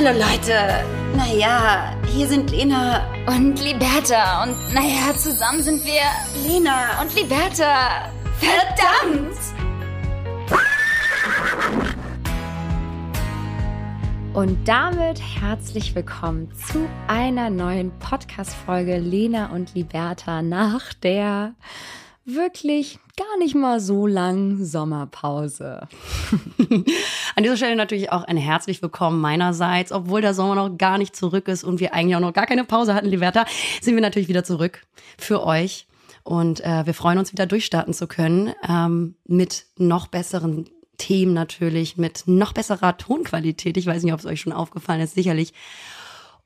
Hallo Leute. Naja, hier sind Lena und Liberta. Und naja, zusammen sind wir Lena und Liberta. Verdammt! Und damit herzlich willkommen zu einer neuen Podcast-Folge Lena und Liberta nach der wirklich gar nicht mal so lang Sommerpause. An dieser Stelle natürlich auch ein herzlich willkommen meinerseits. Obwohl der Sommer noch gar nicht zurück ist und wir eigentlich auch noch gar keine Pause hatten, Liberta, sind wir natürlich wieder zurück für euch. Und äh, wir freuen uns wieder durchstarten zu können ähm, mit noch besseren Themen natürlich, mit noch besserer Tonqualität. Ich weiß nicht, ob es euch schon aufgefallen ist, sicherlich.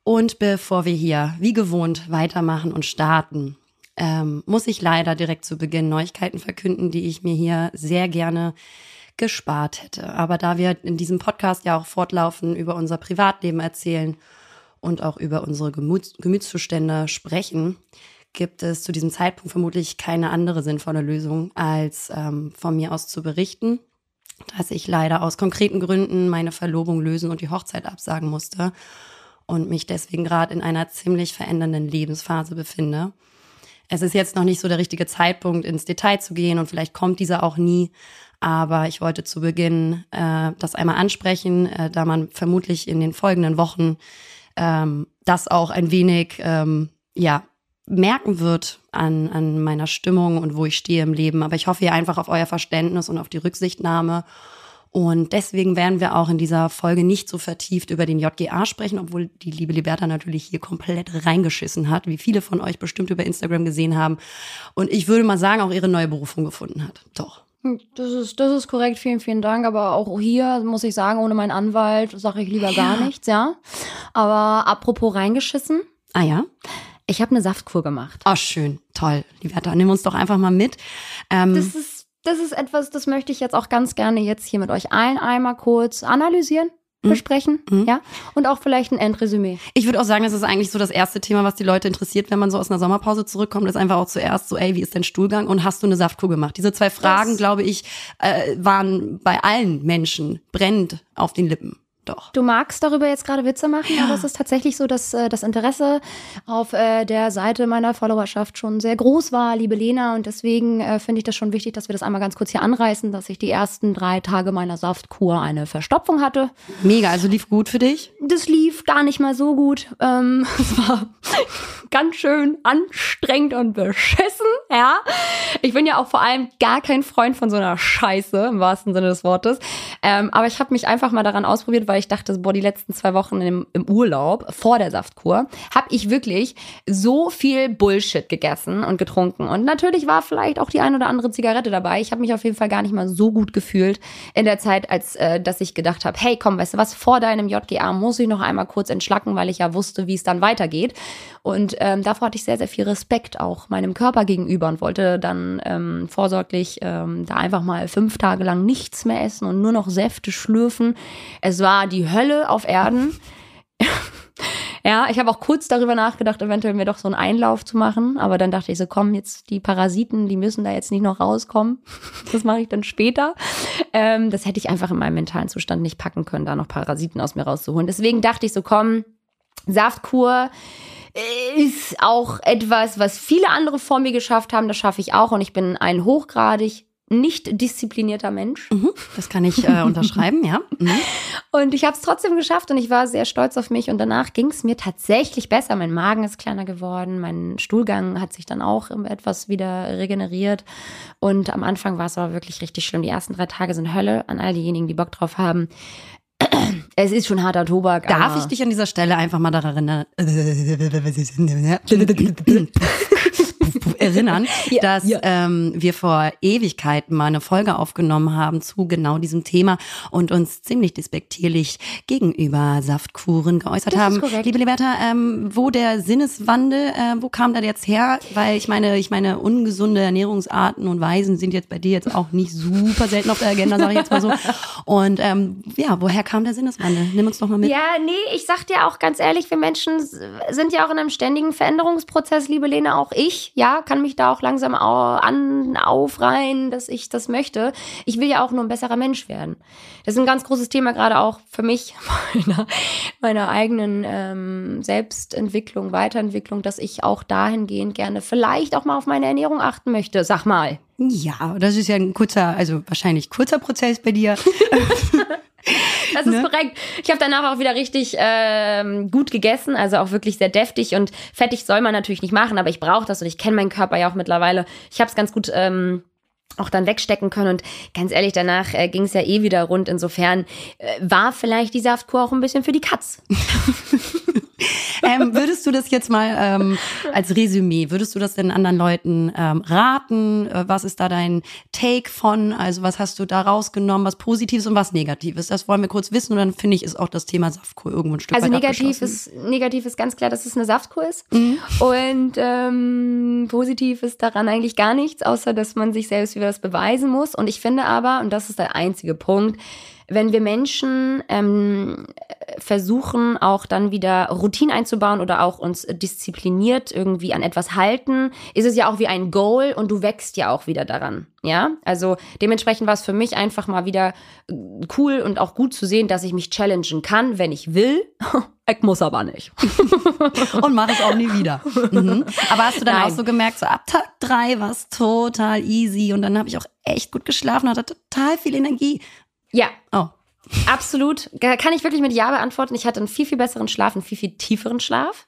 Und bevor wir hier wie gewohnt weitermachen und starten, ähm, muss ich leider direkt zu Beginn Neuigkeiten verkünden, die ich mir hier sehr gerne gespart hätte. Aber da wir in diesem Podcast ja auch fortlaufend über unser Privatleben erzählen und auch über unsere Gemüts Gemütszustände sprechen, gibt es zu diesem Zeitpunkt vermutlich keine andere sinnvolle Lösung, als ähm, von mir aus zu berichten, dass ich leider aus konkreten Gründen meine Verlobung lösen und die Hochzeit absagen musste und mich deswegen gerade in einer ziemlich verändernden Lebensphase befinde es ist jetzt noch nicht so der richtige Zeitpunkt, ins Detail zu gehen und vielleicht kommt dieser auch nie. Aber ich wollte zu Beginn äh, das einmal ansprechen, äh, da man vermutlich in den folgenden Wochen ähm, das auch ein wenig ähm, ja merken wird an, an meiner Stimmung und wo ich stehe im Leben. Aber ich hoffe hier einfach auf euer Verständnis und auf die Rücksichtnahme und deswegen werden wir auch in dieser Folge nicht so vertieft über den JGA sprechen, obwohl die liebe Liberta natürlich hier komplett reingeschissen hat, wie viele von euch bestimmt über Instagram gesehen haben. Und ich würde mal sagen, auch ihre neue Berufung gefunden hat. Doch. Hm, das ist, das ist korrekt, vielen, vielen Dank. Aber auch hier muss ich sagen, ohne meinen Anwalt sage ich lieber ja. gar nichts, ja. Aber apropos reingeschissen. Ah ja. Ich habe eine Saftkur gemacht. Oh, schön, toll. Liberta, nimm uns doch einfach mal mit. Ähm, das ist das ist etwas, das möchte ich jetzt auch ganz gerne jetzt hier mit euch allen einmal kurz analysieren mhm. besprechen, mhm. ja, und auch vielleicht ein Endresümee. Ich würde auch sagen, das ist eigentlich so das erste Thema, was die Leute interessiert, wenn man so aus einer Sommerpause zurückkommt, ist einfach auch zuerst so, ey, wie ist dein Stuhlgang und hast du eine Saftkur gemacht? Diese zwei Fragen, das glaube ich, äh, waren bei allen Menschen brennend auf den Lippen. Doch. Du magst darüber jetzt gerade Witze machen, ja. aber es ist tatsächlich so, dass äh, das Interesse auf äh, der Seite meiner Followerschaft schon sehr groß war, liebe Lena. Und deswegen äh, finde ich das schon wichtig, dass wir das einmal ganz kurz hier anreißen, dass ich die ersten drei Tage meiner Saftkur eine Verstopfung hatte. Mega, also lief gut für dich? Das lief gar nicht mal so gut. Ähm, es war ganz schön anstrengend und beschissen, ja. Ich bin ja auch vor allem gar kein Freund von so einer Scheiße, im wahrsten Sinne des Wortes. Ähm, aber ich habe mich einfach mal daran ausprobiert, weil ich dachte, boah, die letzten zwei Wochen im, im Urlaub vor der Saftkur habe ich wirklich so viel Bullshit gegessen und getrunken. Und natürlich war vielleicht auch die ein oder andere Zigarette dabei. Ich habe mich auf jeden Fall gar nicht mal so gut gefühlt in der Zeit, als äh, dass ich gedacht habe, hey, komm, weißt du was, vor deinem JGA muss ich noch einmal kurz entschlacken, weil ich ja wusste, wie es dann weitergeht. Und ähm, davor hatte ich sehr, sehr viel Respekt auch meinem Körper gegenüber und wollte dann ähm, vorsorglich ähm, da einfach mal fünf Tage lang nichts mehr essen und nur noch Säfte schlürfen. Es war die Hölle auf Erden. ja, ich habe auch kurz darüber nachgedacht, eventuell mir doch so einen Einlauf zu machen. Aber dann dachte ich so, komm, jetzt die Parasiten, die müssen da jetzt nicht noch rauskommen. Das mache ich dann später. Ähm, das hätte ich einfach in meinem mentalen Zustand nicht packen können, da noch Parasiten aus mir rauszuholen. Deswegen dachte ich so, komm, Saftkur ist auch etwas, was viele andere vor mir geschafft haben. Das schaffe ich auch. Und ich bin ein hochgradig nicht disziplinierter Mensch. Mhm, das kann ich äh, unterschreiben, ja. Mhm. Und ich habe es trotzdem geschafft und ich war sehr stolz auf mich. Und danach ging es mir tatsächlich besser. Mein Magen ist kleiner geworden, mein Stuhlgang hat sich dann auch etwas wieder regeneriert. Und am Anfang war es aber wirklich richtig schlimm. Die ersten drei Tage sind Hölle an all diejenigen, die Bock drauf haben. Es ist schon harter Tobak. Darf ich dich an dieser Stelle einfach mal daran erinnern? erinnern, ja, dass ja. Ähm, wir vor Ewigkeiten mal eine Folge aufgenommen haben zu genau diesem Thema und uns ziemlich despektierlich gegenüber Saftkuren geäußert das haben. Liebe Liberta, ähm, wo der Sinneswandel, äh, wo kam der jetzt her? Weil ich meine, ich meine, ungesunde Ernährungsarten und Weisen sind jetzt bei dir jetzt auch nicht super selten auf der Agenda, sage ich jetzt mal so. Und ähm, ja, woher kam kam der Sinneswandel? Nimm uns doch mal mit. Ja, nee, ich sag dir auch ganz ehrlich, wir Menschen sind ja auch in einem ständigen Veränderungsprozess, liebe Lena, auch ich, ja, kann mich da auch langsam an, aufreihen, dass ich das möchte. Ich will ja auch nur ein besserer Mensch werden. Das ist ein ganz großes Thema, gerade auch für mich, meiner, meiner eigenen ähm, Selbstentwicklung, Weiterentwicklung, dass ich auch dahingehend gerne vielleicht auch mal auf meine Ernährung achten möchte. Sag mal. Ja, das ist ja ein kurzer, also wahrscheinlich kurzer Prozess bei dir. Das ist ne? korrekt. Ich habe danach auch wieder richtig ähm, gut gegessen, also auch wirklich sehr deftig und fettig soll man natürlich nicht machen, aber ich brauche das und ich kenne meinen Körper ja auch mittlerweile. Ich habe es ganz gut ähm, auch dann wegstecken können. Und ganz ehrlich, danach äh, ging es ja eh wieder rund. Insofern äh, war vielleicht die Saftkur auch ein bisschen für die Katz. ähm, würdest du das jetzt mal ähm, als Resümee, würdest du das den anderen Leuten ähm, raten? Äh, was ist da dein Take von? Also was hast du da rausgenommen, was Positives und was Negatives? Das wollen wir kurz wissen und dann finde ich, ist auch das Thema Saftkur irgendwo ein Stück also weit negativ ist negativ ist ganz klar, dass es eine Saftkur ist. Mhm. Und ähm, positiv ist daran eigentlich gar nichts, außer dass man sich selbst wieder das beweisen muss. Und ich finde aber, und das ist der einzige Punkt, wenn wir Menschen ähm, versuchen, auch dann wieder Routine einzubauen oder auch uns diszipliniert irgendwie an etwas halten, ist es ja auch wie ein Goal und du wächst ja auch wieder daran. Ja, also dementsprechend war es für mich einfach mal wieder cool und auch gut zu sehen, dass ich mich challengen kann, wenn ich will. Ich muss aber nicht. und mache ich auch nie wieder. Mhm. Aber hast du dann Nein. auch so gemerkt, so ab Tag drei war es total easy und dann habe ich auch echt gut geschlafen, hatte total viel Energie. Ja. Oh. Absolut. Kann ich wirklich mit Ja beantworten. Ich hatte einen viel, viel besseren Schlaf, einen viel, viel tieferen Schlaf.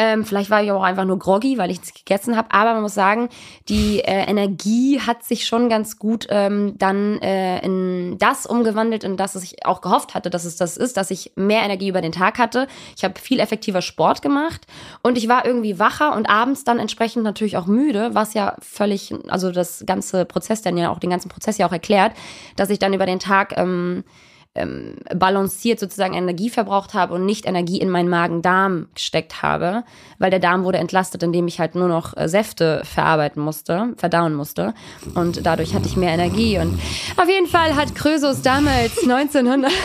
Ähm, vielleicht war ich auch einfach nur groggy, weil ich nichts gegessen habe. Aber man muss sagen, die äh, Energie hat sich schon ganz gut ähm, dann äh, in das umgewandelt, in das ich auch gehofft hatte, dass es das ist, dass ich mehr Energie über den Tag hatte. Ich habe viel effektiver Sport gemacht und ich war irgendwie wacher und abends dann entsprechend natürlich auch müde, was ja völlig, also das ganze Prozess dann ja auch den ganzen Prozess ja auch erklärt, dass ich dann über den Tag ähm, ähm, balanciert sozusagen Energie verbraucht habe und nicht Energie in meinen Magen-Darm gesteckt habe, weil der Darm wurde entlastet, indem ich halt nur noch äh, Säfte verarbeiten musste, verdauen musste und dadurch hatte ich mehr Energie und auf jeden Fall hat Krösus damals 1900 und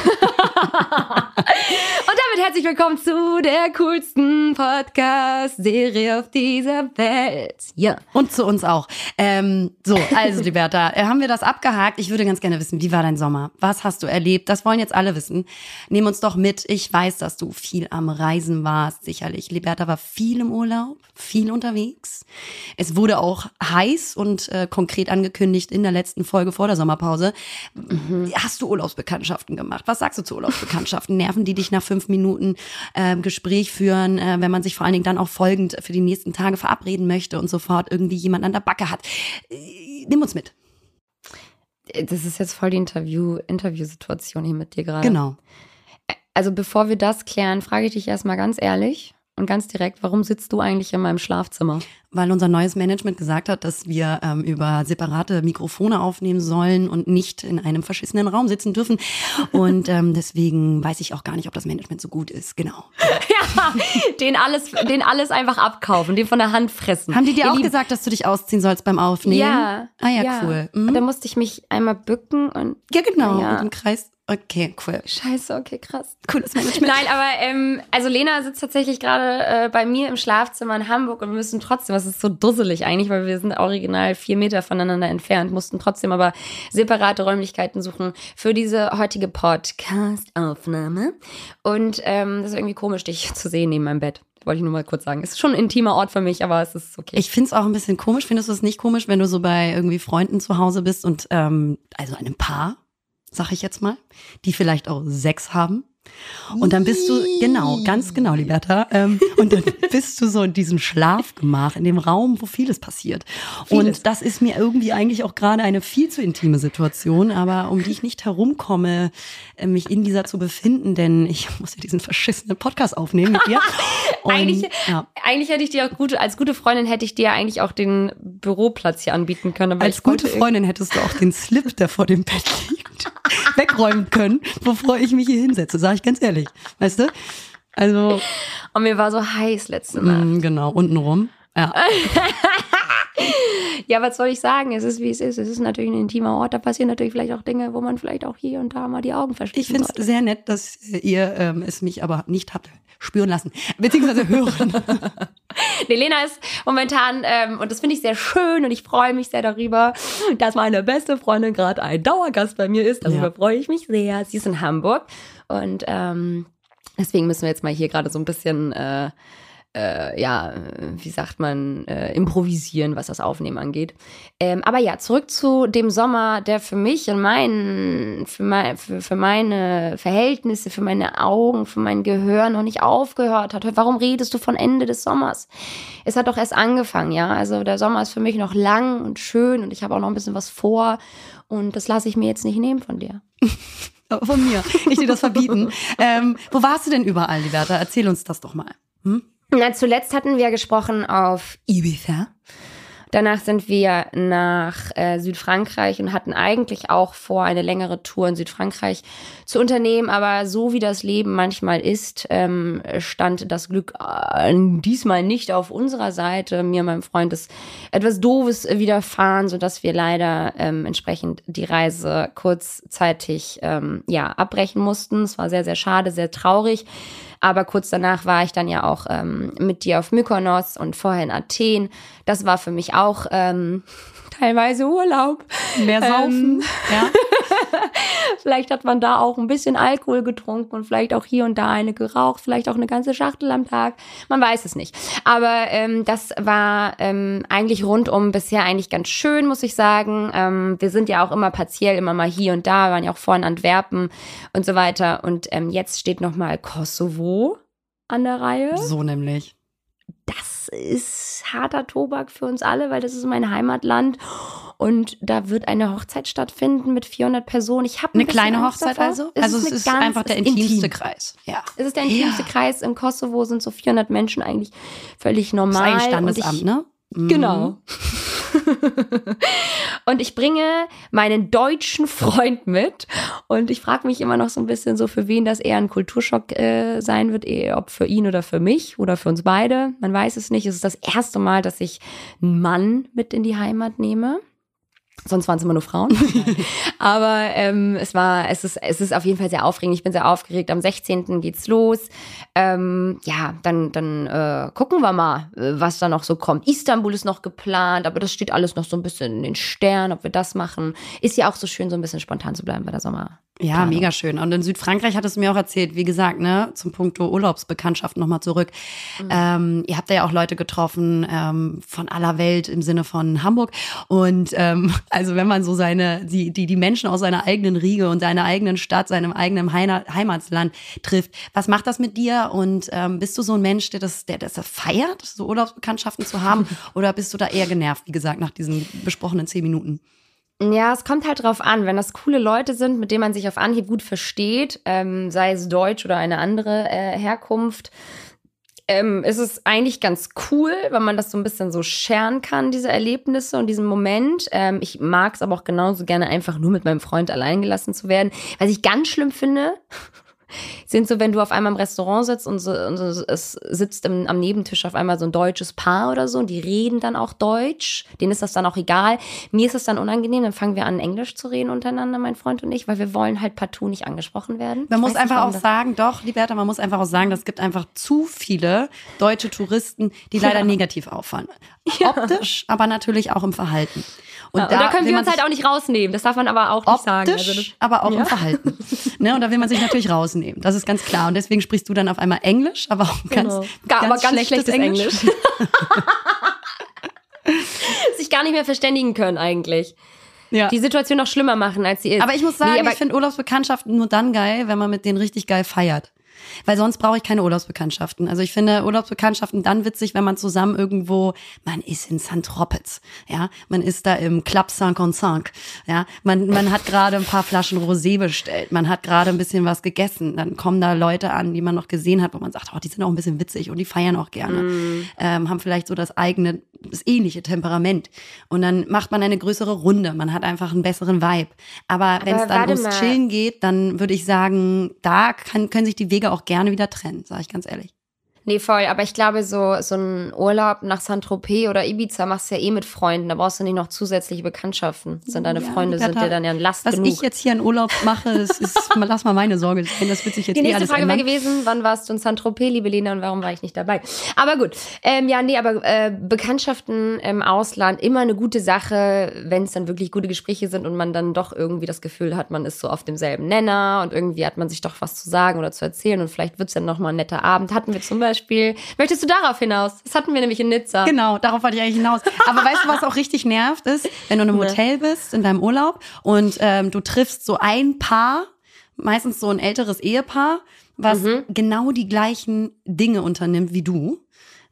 damit herzlich willkommen zu der coolsten Podcast-Serie auf dieser Welt. Ja. Und zu uns auch. Ähm, so, also, Liberta, äh, haben wir das abgehakt? Ich würde ganz gerne wissen, wie war dein Sommer? Was hast du erlebt? Das wollen jetzt alle wissen. Nehm uns doch mit. Ich weiß, dass du viel am Reisen warst, sicherlich. Liberta war viel im Urlaub, viel unterwegs. Es wurde auch heiß und äh, konkret angekündigt in der letzten Folge vor der Sommerpause. Mhm. Hast du Urlaubsbekanntschaften gemacht? Was sagst du zu Urlaubsbekanntschaften? Nerven die dich nach fünf Minuten äh, Gespräch führen, äh, wenn man sich vor allen Dingen dann auch folgend für die nächsten Tage verabreden möchte und sofort irgendwie jemand an der Backe hat? Äh, nimm uns mit. Das ist jetzt voll die Interview, Interviewsituation hier mit dir gerade. Genau. Also bevor wir das klären, frage ich dich erstmal ganz ehrlich und ganz direkt, warum sitzt du eigentlich in meinem Schlafzimmer? Weil unser neues Management gesagt hat, dass wir ähm, über separate Mikrofone aufnehmen sollen und nicht in einem verschissenen Raum sitzen dürfen. Und ähm, deswegen weiß ich auch gar nicht, ob das Management so gut ist. Genau. ja, den alles, den alles einfach abkaufen, den von der Hand fressen. Haben die dir Ihr auch Lieb gesagt, dass du dich ausziehen sollst beim Aufnehmen? Ja. Ah ja, ja. cool. Mhm. Da musste ich mich einmal bücken und. Ja, genau. Ja. Und im Kreis Okay, cool. Scheiße, okay, krass. Cooles Management. Nein, aber ähm, also Lena sitzt tatsächlich gerade äh, bei mir im Schlafzimmer in Hamburg und wir müssen trotzdem, was ist so dusselig eigentlich, weil wir sind original vier Meter voneinander entfernt, mussten trotzdem aber separate Räumlichkeiten suchen für diese heutige Podcast-Aufnahme. Und ähm, das ist irgendwie komisch, dich zu sehen neben meinem Bett wollte ich nur mal kurz sagen. Es ist schon ein intimer Ort für mich, aber es ist okay. Ich finde es auch ein bisschen komisch. Findest du es nicht komisch, wenn du so bei irgendwie Freunden zu Hause bist und ähm, also einem Paar sag ich jetzt mal, die vielleicht auch Sex haben und dann bist du, genau, ganz genau, Liberta. Ähm, und dann bist du so in diesem Schlafgemach, in dem Raum, wo vieles passiert. Vieles. Und das ist mir irgendwie eigentlich auch gerade eine viel zu intime Situation, aber um die ich nicht herumkomme, äh, mich in dieser zu befinden, denn ich muss ja diesen verschissenen Podcast aufnehmen mit dir. Und, eigentlich, ja. eigentlich hätte ich dir auch gute, als gute Freundin hätte ich dir eigentlich auch den Büroplatz hier anbieten können. als gute Freundin hättest du auch den Slip, der vor dem Bett liegt, wegräumen können, bevor ich mich hier hinsetze, sage ich ganz ehrlich. Weißt du? Also. Und mir war so heiß letzte Nacht. Mm, genau, untenrum. Ja. Ja, was soll ich sagen? Es ist, wie es ist. Es ist natürlich ein intimer Ort. Da passieren natürlich vielleicht auch Dinge, wo man vielleicht auch hier und da mal die Augen verschließt. Ich finde es sehr nett, dass ihr ähm, es mich aber nicht habt spüren lassen, beziehungsweise hören. nee, Lena ist momentan, ähm, und das finde ich sehr schön und ich freue mich sehr darüber, dass meine beste Freundin gerade ein Dauergast bei mir ist. Darüber ja. freue ich mich sehr. Sie ist in Hamburg und ähm, deswegen müssen wir jetzt mal hier gerade so ein bisschen äh, äh, ja, wie sagt man, äh, improvisieren, was das Aufnehmen angeht. Ähm, aber ja, zurück zu dem Sommer, der für mich und mein, für, mein, für, für meine Verhältnisse, für meine Augen, für mein Gehör noch nicht aufgehört hat. Warum redest du von Ende des Sommers? Es hat doch erst angefangen, ja. Also der Sommer ist für mich noch lang und schön und ich habe auch noch ein bisschen was vor und das lasse ich mir jetzt nicht nehmen von dir. von mir. Ich dir das verbieten. ähm, wo warst du denn überall, Liberta? Erzähl uns das doch mal. Hm? Na, zuletzt hatten wir gesprochen auf Ibiza. Danach sind wir nach äh, Südfrankreich und hatten eigentlich auch vor, eine längere Tour in Südfrankreich zu unternehmen. Aber so wie das Leben manchmal ist, ähm, stand das Glück äh, diesmal nicht auf unserer Seite. Mir und meinem Freund ist etwas Doofes widerfahren, sodass wir leider ähm, entsprechend die Reise kurzzeitig ähm, ja, abbrechen mussten. Es war sehr, sehr schade, sehr traurig. Aber kurz danach war ich dann ja auch ähm, mit dir auf Mykonos und vorher in Athen. Das war für mich auch ähm, teilweise Urlaub. Mehr saufen. Ähm, ja. vielleicht hat man da auch ein bisschen Alkohol getrunken und vielleicht auch hier und da eine geraucht, vielleicht auch eine ganze Schachtel am Tag. Man weiß es nicht. Aber ähm, das war ähm, eigentlich rundum bisher eigentlich ganz schön, muss ich sagen. Ähm, wir sind ja auch immer partiell, immer mal hier und da, wir waren ja auch vorhin Antwerpen und so weiter. Und ähm, jetzt steht noch mal Kosovo an der Reihe. So nämlich das ist harter Tobak für uns alle, weil das ist mein Heimatland und da wird eine Hochzeit stattfinden mit 400 Personen. Ich habe eine kleine Hochzeit also. Es also ist es ist ganz, einfach der intimste intim. Kreis. Ja, es ist der intimste ja. Kreis. Im Kosovo sind so 400 Menschen eigentlich völlig normal. Das ist ein Standesamt, ich, ne? Genau. Und ich bringe meinen deutschen Freund mit. Und ich frage mich immer noch so ein bisschen so, für wen das eher ein Kulturschock äh, sein wird, eher ob für ihn oder für mich oder für uns beide. Man weiß es nicht. Es ist das erste Mal, dass ich einen Mann mit in die Heimat nehme. Sonst waren es immer nur Frauen. Aber ähm, es war, es ist, es ist auf jeden Fall sehr aufregend. Ich bin sehr aufgeregt. Am 16. geht's los. Ähm, ja, dann, dann äh, gucken wir mal, äh, was da noch so kommt. Istanbul ist noch geplant, aber das steht alles noch so ein bisschen in den Sternen, ob wir das machen. Ist ja auch so schön, so ein bisschen spontan zu bleiben bei der Sommer. Ja, Planung. mega schön. Und in Südfrankreich hat es mir auch erzählt, wie gesagt, ne, zum Punkt Urlaubsbekanntschaft nochmal zurück. Mhm. Ähm, ihr habt ja auch Leute getroffen ähm, von aller Welt im Sinne von Hamburg. Und ähm, also wenn man so seine, die, die, die Menschen aus seiner eigenen Riege und seiner eigenen Stadt, seinem eigenen Heimatsland trifft, was macht das mit dir? Und ähm, bist du so ein Mensch, der das, der das feiert, so Urlaubsbekanntschaften zu haben? Oder bist du da eher genervt, wie gesagt, nach diesen besprochenen zehn Minuten? Ja, es kommt halt drauf an, wenn das coole Leute sind, mit denen man sich auf Anhieb gut versteht, ähm, sei es Deutsch oder eine andere äh, Herkunft, ähm, ist es eigentlich ganz cool, weil man das so ein bisschen so scheren kann, diese Erlebnisse und diesen Moment. Ähm, ich mag es aber auch genauso gerne, einfach nur mit meinem Freund allein gelassen zu werden. Was ich ganz schlimm finde, sind so, wenn du auf einmal im Restaurant sitzt und, so, und so, es sitzt im, am Nebentisch auf einmal so ein deutsches Paar oder so und die reden dann auch Deutsch. Denen ist das dann auch egal. Mir ist es dann unangenehm, dann fangen wir an, Englisch zu reden untereinander, mein Freund und ich, weil wir wollen halt partout nicht angesprochen werden. Man ich muss einfach nicht, auch sagen, doch, Liberta, man muss einfach auch sagen, es gibt einfach zu viele deutsche Touristen, die leider ja. negativ auffallen. Ja. Optisch, aber natürlich auch im Verhalten. Und, ja, da, und da, können wir uns halt auch nicht rausnehmen. Das darf man aber auch nicht optisch, sagen. Also das, aber auch ja. im Verhalten. ne, und da will man sich natürlich rausnehmen. Das ist ganz klar. Und deswegen sprichst du dann auf einmal Englisch, aber auch ganz, genau. ganz, aber ganz schlechtes, schlechtes Englisch. Englisch. sich gar nicht mehr verständigen können eigentlich. Ja. Die Situation noch schlimmer machen, als sie ist. Aber ich muss sagen, nee, ich finde Urlaubsbekanntschaften nur dann geil, wenn man mit denen richtig geil feiert. Weil sonst brauche ich keine Urlaubsbekanntschaften. Also ich finde Urlaubsbekanntschaften dann witzig, wenn man zusammen irgendwo, man ist in St. Tropez, ja, man ist da im Club Saint-Concinq, ja, man, man hat gerade ein paar Flaschen Rosé bestellt, man hat gerade ein bisschen was gegessen, dann kommen da Leute an, die man noch gesehen hat, wo man sagt, oh, die sind auch ein bisschen witzig und die feiern auch gerne, mm. ähm, haben vielleicht so das eigene, das ähnliche Temperament und dann macht man eine größere Runde, man hat einfach einen besseren Vibe. Aber wenn es dann ums mal. Chillen geht, dann würde ich sagen, da kann, können sich die Wege auch gerne wieder trennen, sage ich ganz ehrlich. Nee, voll. Aber ich glaube, so, so ein Urlaub nach Saint-Tropez oder Ibiza machst du ja eh mit Freunden. Da brauchst du nicht noch zusätzliche Bekanntschaften. Sind deine Ja, Freunde, sind Liberta, dir dann ja ein Last Was genug. ich jetzt hier in Urlaub mache, das ist, lass mal meine Sorge sein, das wird sich jetzt Die eh nächste Frage wäre gewesen, wann warst du in Saint-Tropez, liebe Lena, und warum war ich nicht dabei? Aber gut. Ähm, ja, nee, aber äh, Bekanntschaften im Ausland, immer eine gute Sache, wenn es dann wirklich gute Gespräche sind und man dann doch irgendwie das Gefühl hat, man ist so auf demselben Nenner und irgendwie hat man sich doch was zu sagen oder zu erzählen und vielleicht wird es dann nochmal ein netter Abend. Hatten wir zum Beispiel, möchtest du darauf hinaus? Das hatten wir nämlich in Nizza. Genau, darauf wollte ich eigentlich hinaus. Aber weißt du, was auch richtig nervt ist, wenn du in einem Ne. Hotel bist, in deinem Urlaub und ähm, du triffst so ein Paar, meistens so ein älteres Ehepaar, was Mhm. genau die gleichen Dinge unternimmt wie du.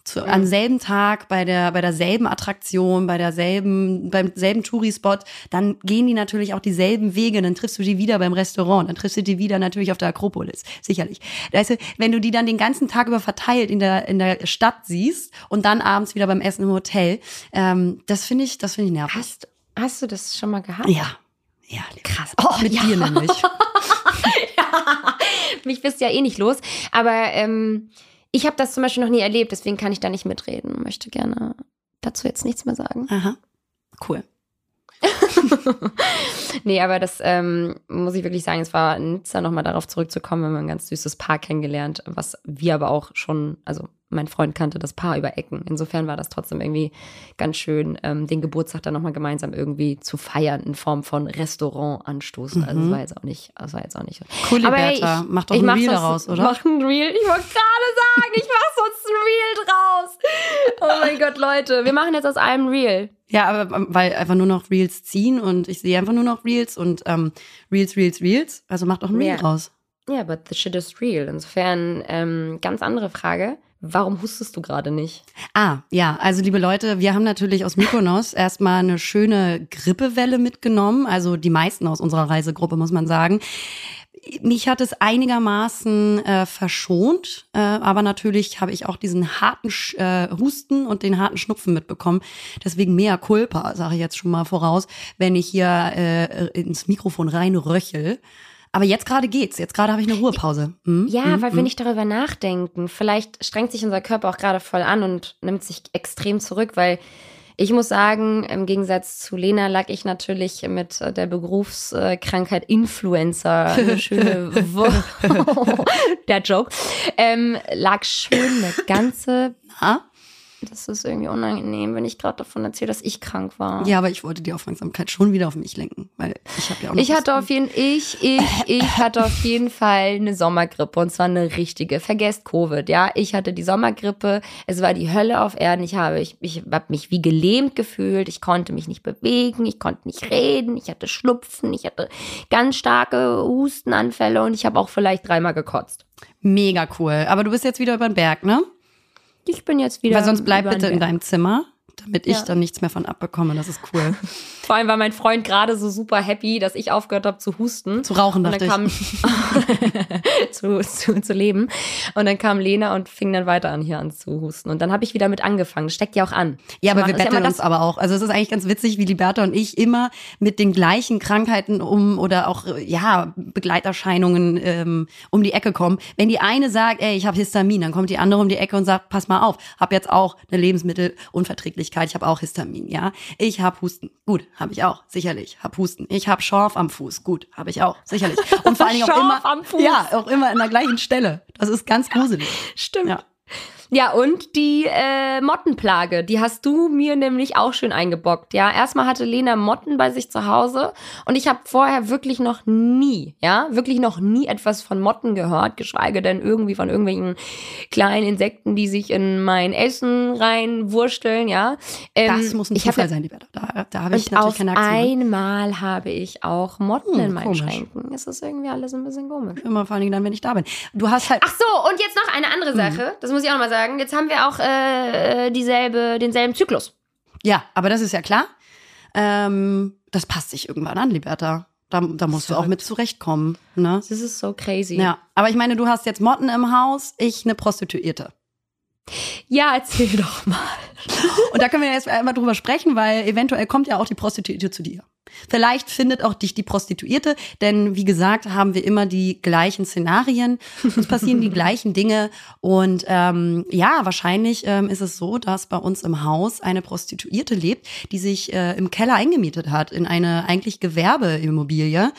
Zu. Am selben Tag, bei der, bei derselben Attraktion, bei derselben, beim selben Touri-Spot, dann gehen die natürlich auch dieselben Wege, dann triffst du die wieder beim Restaurant, dann triffst du die wieder natürlich auf der Akropolis, sicherlich. Weißt du, wenn du die dann den ganzen Tag über verteilt in der, in der Stadt siehst und dann abends wieder beim Essen im Hotel, ähm, das finde ich, das finde ich nervig. Hast, hast du das schon mal gehabt? Ja. Ja, Krass. mit ja. dir nämlich. Mich bist ja eh nicht los. Aber ähm, ich habe das zum Beispiel noch nie erlebt, deswegen kann ich da nicht mitreden und möchte gerne dazu jetzt nichts mehr sagen. Aha. Cool. Nee, aber das ähm, muss ich wirklich sagen, es war in Nizza nochmal darauf zurückzukommen, wir haben ein ganz süßes Paar kennengelernt, was wir aber auch schon, also mein Freund kannte das Paar über Ecken. Insofern war das trotzdem irgendwie ganz schön, ähm, den Geburtstag dann nochmal gemeinsam irgendwie zu feiern in Form von Restaurant anstoßen. Also das war jetzt auch nicht, das war jetzt auch nicht. Cool, Aber Liberta. ich- Mach doch ein Reel daraus, oder? Mach ein Reel. Ich wollte gerade sagen, ich mach sonst ein Reel draus. Oh mein Gott, Leute, wir machen jetzt aus einem Reel. Ja, aber ähm, weil einfach nur noch Reels ziehen und ich sehe einfach nur noch Reels und ähm, Reels, Reels, Reels. Also mach doch ein Reel Ja. raus. Ja, but the shit is real. Insofern, ähm, ganz andere Frage. Warum hustest du gerade nicht? Ah, ja, also liebe Leute, wir haben natürlich aus Mykonos erstmal eine schöne Grippewelle mitgenommen. Also die meisten aus unserer Reisegruppe, muss man sagen. Mich hat es einigermaßen äh, verschont, äh, aber natürlich habe ich auch diesen harten Sch äh, Husten und den harten Schnupfen mitbekommen. Deswegen mehr Culpa, sage ich jetzt schon mal voraus, wenn ich hier äh, ins Mikrofon reinröchel. Aber jetzt gerade geht's. Jetzt gerade habe ich eine Ruhepause. Hm? Ja, Hm? weil wir nicht darüber nachdenken. Vielleicht strengt sich unser Körper auch gerade voll an und nimmt sich extrem zurück, weil ich muss sagen, im Gegensatz zu Lena lag ich natürlich mit äh, der Berufskrankheit Influencer eine schöne der Joke. Ähm, lag schön eine ganze. Das ist irgendwie unangenehm, wenn ich gerade davon erzähle, dass ich krank war. Ja, aber ich wollte die Aufmerksamkeit schon wieder auf mich lenken, weil ich habe ja auch noch Ich hatte auf jeden ich ich ich hatte auf jeden Fall eine Sommergrippe und zwar eine richtige. Vergesst Covid, ja. Ich hatte die Sommergrippe. Es war die Hölle auf Erden. Ich habe ich ich habe mich wie gelähmt gefühlt. Ich konnte mich nicht bewegen, ich konnte nicht reden, ich hatte Schnupfen, ich hatte ganz starke Hustenanfälle und ich habe auch vielleicht dreimal gekotzt. Mega cool. Aber du bist jetzt wieder über den Berg, ne? Ich bin jetzt wieder Weil sonst bleib bitte in deinem Zimmer, damit ich Ja. dann nichts mehr von abbekomme. Das ist cool. Vor allem war mein Freund gerade so super happy, dass ich aufgehört habe zu husten. Zu rauchen, Und dachte dann ich. kam zu, zu, zu leben. Und dann kam Lena und fing dann weiter an, hier an zu husten. Und dann habe ich wieder mit angefangen. Steckt ja auch an. Ja, aber wir ja betteln immer uns aber auch. Also es ist eigentlich ganz witzig, wie Liberta und ich immer mit den gleichen Krankheiten um oder auch ja Begleiterscheinungen ähm, um die Ecke kommen. Wenn die eine sagt, ey, ich habe Histamin, dann kommt die andere um die Ecke und sagt, pass mal auf, hab jetzt auch eine Lebensmittelunverträglichkeit, ich habe auch Histamin, ja. Ich habe Husten, gut, habe ich auch, sicherlich. Hab Husten. Ich habe Schorf am Fuß, gut, habe ich auch, sicherlich. Und vor allen Dingen auch immer, am Fuß. ja, auch immer an der gleichen Stelle. Das ist ganz gruselig. Stimmt. Ja. Ja, und die äh, Mottenplage, die hast du mir nämlich auch schön eingebockt. Ja, erstmal hatte Lena Motten bei sich zu Hause und ich habe vorher wirklich noch nie, ja, wirklich noch nie etwas von Motten gehört, geschweige denn irgendwie von irgendwelchen kleinen Insekten, die sich in mein Essen reinwursteln, ja. Ähm, Das muss ein hab Zufall ja- sein, Liberta. Da, da habe ich natürlich keine Aktien. einmal habe ich auch Motten Hm, in meinen komisch. Schränken. Es ist irgendwie alles ein bisschen komisch. Immer vor allen Dingen dann, wenn ich da bin. Du hast halt. Ach so, und jetzt noch eine andere Sache. Das muss ich auch noch mal sagen. Jetzt haben wir auch äh, dieselbe, denselben Zyklus. Ja, aber das ist ja klar. Ähm, das passt sich irgendwann an, Liberta. Da, da musst du auch mit zurechtkommen. Ne? Das ist so crazy. Ja, aber ich meine, du hast jetzt Motten im Haus, ich eine Prostituierte. ja erzähl doch mal. Und da können wir jetzt einmal drüber sprechen, weil eventuell kommt ja auch die Prostituierte zu dir. Vielleicht findet auch dich die Prostituierte, denn wie gesagt, haben wir immer die gleichen Szenarien. Uns passieren die gleichen Dinge. Und ähm, ja, wahrscheinlich ähm, ist es so, dass bei uns im Haus eine Prostituierte lebt, die sich äh, im Keller eingemietet hat in eine eigentlich Gewerbeimmobilie.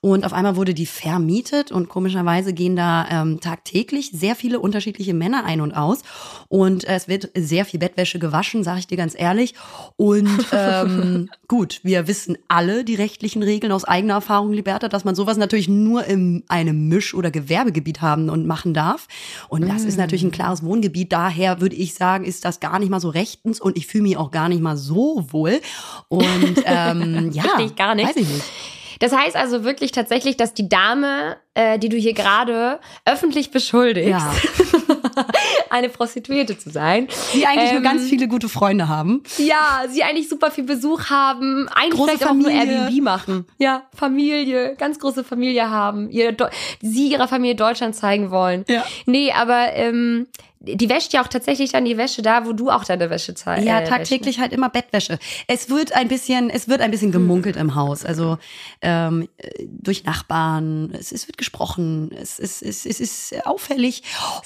Und auf einmal wurde die vermietet und komischerweise gehen da ähm, tagtäglich sehr viele unterschiedliche Männer ein und aus. Und äh, es wird sehr viel Bettwäsche gewaschen, sage ich dir ganz ehrlich. Und ähm, gut, wir wissen alle die rechtlichen Regeln aus eigener Erfahrung, Liberta, dass man sowas natürlich nur in einem Misch- oder Gewerbegebiet haben und machen darf. Und das mm. ist natürlich ein klares Wohngebiet. Daher würde ich sagen, ist das gar nicht mal so rechtens und ich fühle mich auch gar nicht mal so wohl. Und ähm, ja, ich gar nicht. weiß ich nicht. Das heißt also wirklich tatsächlich, dass die Dame, äh, die du hier gerade öffentlich beschuldigst, ja. eine Prostituierte zu sein. Die eigentlich ähm, nur ganz viele gute Freunde haben. Ja, sie eigentlich super viel Besuch haben, eigentlich große Familie. auch nur Airbnb machen. Ja, Familie, ganz große Familie haben, ihr, sie ihrer Familie Deutschland zeigen wollen. Ja. Nee, aber ähm, die wäscht ja auch tatsächlich dann die Wäsche da, wo du auch deine Wäsche zeigst. Ja, äh, tagtäglich wäschen. halt immer Bettwäsche. Es wird ein bisschen, es wird ein bisschen gemunkelt hm. im Haus. Also ähm, durch Nachbarn. Es, es wird gesprochen. Es, es, es, es ist auffällig.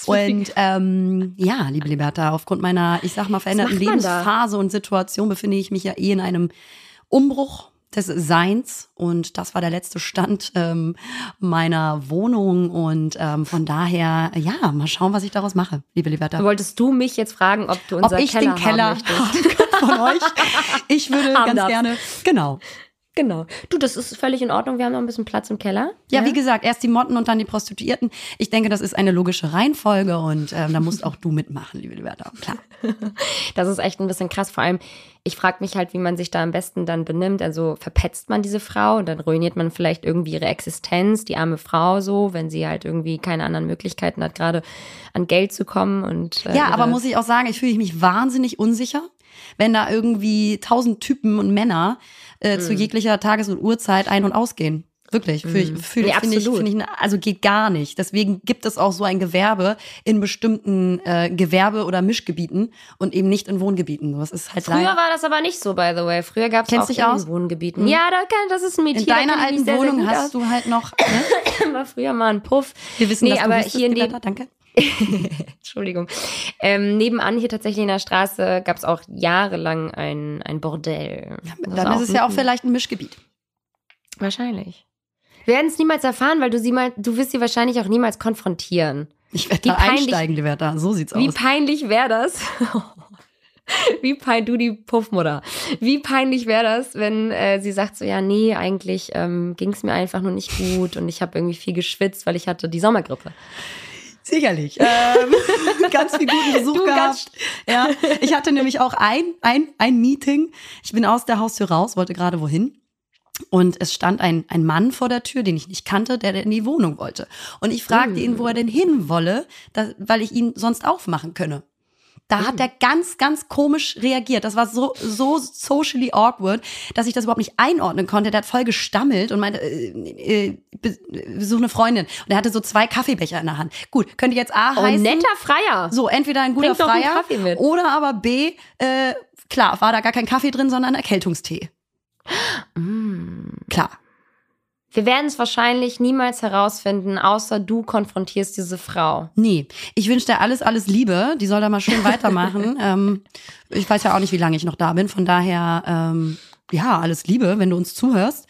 Und ähm, ja, liebe Liberta, aufgrund meiner, ich sag mal, veränderten Lebensphase und Situation befinde ich mich ja eh in einem Umbruch des Seins und das war der letzte Stand ähm, meiner Wohnung und ähm, von daher, ja, mal schauen, was ich daraus mache, liebe Liberta. Wolltest du mich jetzt fragen, ob du unser ob ich Keller den Keller haben von euch? Ich würde ganz darf. gerne, genau. Genau. Du, das ist völlig in Ordnung. Wir haben noch ein bisschen Platz im Keller. Ja, ja, wie gesagt, erst die Motten und dann die Prostituierten. Ich denke, das ist eine logische Reihenfolge und ähm, da musst auch du mitmachen, liebe Liberta. Klar. Das ist echt ein bisschen krass. Vor allem, ich frage mich halt, wie man sich da am besten dann benimmt. Also verpetzt man diese Frau und dann ruiniert man vielleicht irgendwie ihre Existenz, die arme Frau so, wenn sie halt irgendwie keine anderen Möglichkeiten hat, gerade an Geld zu kommen. Und, äh, ja, aber muss ich auch sagen, ich fühle mich wahnsinnig unsicher, wenn da irgendwie tausend Typen und Männer äh, mhm. zu jeglicher Tages- und Uhrzeit ein- und ausgehen. Wirklich, fühl, mhm. fühl, nee, finde ich, find ich, also geht gar nicht. Deswegen gibt es auch so ein Gewerbe in bestimmten äh, Gewerbe- oder Mischgebieten und eben nicht in Wohngebieten. Das ist halt Früher war das aber nicht so, by the way. Früher gab es auch dich aus? in Wohngebieten. Mhm. Ja, da kann, das ist ein Mädchen. In deiner alten sehr, Wohnung sehr hast aus. du halt noch. Ne? war früher mal ein Puff. Wir wissen, nee, dass aber hier in dem, danke. Entschuldigung. Ähm, nebenan hier tatsächlich in der Straße gab es auch jahrelang ein, ein Bordell. Ja, dann ist es ja auch vielleicht ein Mischgebiet. Wahrscheinlich. Wir werden es niemals erfahren, weil du sie mal, du wirst sie wahrscheinlich auch niemals konfrontieren. Ich werde da peinlich, einsteigen, die da. So sieht's wie aus. Wie peinlich wäre das? wie peinlich, du die Puffmutter. Wie peinlich wäre das, wenn äh, sie sagt so, ja, nee, eigentlich ähm, ging es mir einfach nur nicht gut und ich habe irgendwie viel geschwitzt, weil ich hatte die Sommergrippe. Sicherlich. Ähm, ganz viel guten Besuch du gehabt. Ja, ich hatte nämlich auch ein, ein, ein Meeting. Ich bin aus der Haustür raus, wollte gerade wohin. Und es stand ein, ein Mann vor der Tür, den ich nicht kannte, der in die Wohnung wollte. Und ich fragte mm. ihn, wo er denn hin wolle, da, weil ich ihn sonst aufmachen könne. Da hat er ganz, ganz komisch reagiert. Das war so, so socially awkward, dass ich das überhaupt nicht einordnen konnte. Der hat voll gestammelt und meinte, äh, äh, besuch eine Freundin. Und er hatte so zwei Kaffeebecher in der Hand. Gut, könnte jetzt A oh, heißen. netter Freier. So, entweder ein guter Freier oder aber B, äh, klar, war da gar kein Kaffee drin, sondern Erkältungstee. Mm. Klar. Wir werden es wahrscheinlich niemals herausfinden, außer du konfrontierst diese Frau. Nee, ich wünsche dir alles, alles Liebe. Die soll da mal schön weitermachen. ähm, ich weiß ja auch nicht, wie lange ich noch da bin. Von daher, ähm, ja, alles Liebe, wenn du uns zuhörst.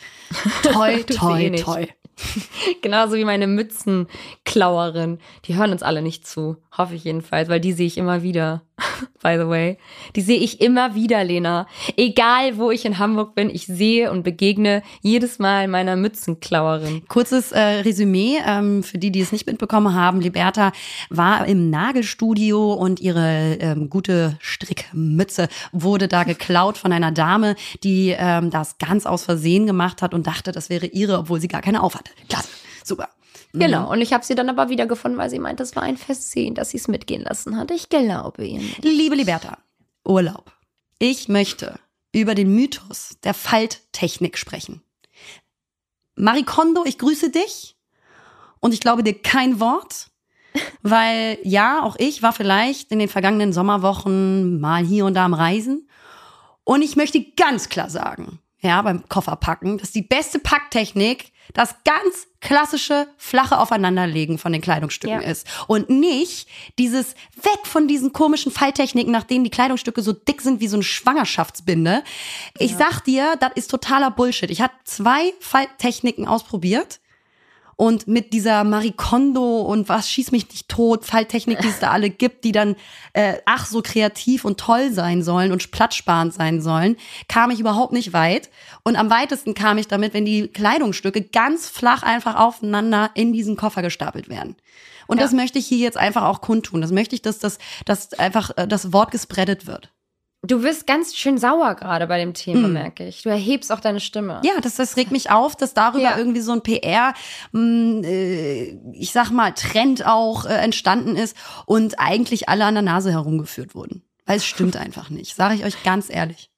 Toi, toi, eh toi. Genauso wie meine Mützenklauerin. Die hören uns alle nicht zu. Hoffe ich jedenfalls, weil die sehe ich immer wieder. By the way. Die sehe ich immer wieder, Lena. Egal, wo ich in Hamburg bin, ich sehe und begegne jedes Mal meiner Mützenklauerin. Kurzes äh, Resümee ähm, für die, die es nicht mitbekommen haben. Liberta war im Nagelstudio und ihre ähm, gute Strickmütze wurde da geklaut von einer Dame, die ähm, das ganz aus Versehen gemacht hat und dachte, das wäre ihre, obwohl sie gar keine aufhatte. Klasse. Super. Genau, und ich habe sie dann aber wiedergefunden, weil sie meint, das war ein Versehen, dass sie es mitgehen lassen hat. Ich glaube ihr nicht. Liebe Liberta, Urlaub. Ich möchte über den Mythos der Falttechnik sprechen. Marikondo, ich grüße dich und ich glaube dir kein Wort, weil ja, auch ich war vielleicht in den vergangenen Sommerwochen mal hier und da am Reisen und ich möchte ganz klar sagen, ja, beim Kofferpacken. Das ist die beste Packtechnik, das ganz klassische flache Aufeinanderlegen von den Kleidungsstücken Ja. ist. Und nicht dieses weg von diesen komischen Falltechniken, nach denen die Kleidungsstücke so dick sind wie so eine Schwangerschaftsbinde. Ich sag dir, das ist totaler Bullshit. Ich habe zwei Falltechniken ausprobiert. Und mit dieser Marie Kondo und was schieß mich nicht tot, Falltechnik, die es da alle gibt, die dann äh, ach so kreativ und toll sein sollen und platzsparend sein sollen, kam ich überhaupt nicht weit. Und am weitesten kam ich damit, wenn die Kleidungsstücke ganz flach einfach aufeinander in diesen Koffer gestapelt werden. Und Ja. das möchte ich hier jetzt einfach auch kundtun. Das möchte ich, dass das, dass einfach äh, das Wort gespreadet wird. Du wirst ganz schön sauer gerade bei dem Thema, Mm. merke ich. Du erhebst auch deine Stimme. Ja, das, das regt mich auf, dass darüber Ja. irgendwie so ein PR, mh, äh, ich sag mal, Trend auch äh, entstanden ist und eigentlich alle an der Nase herumgeführt wurden. Weil es stimmt einfach nicht, sage ich euch ganz ehrlich.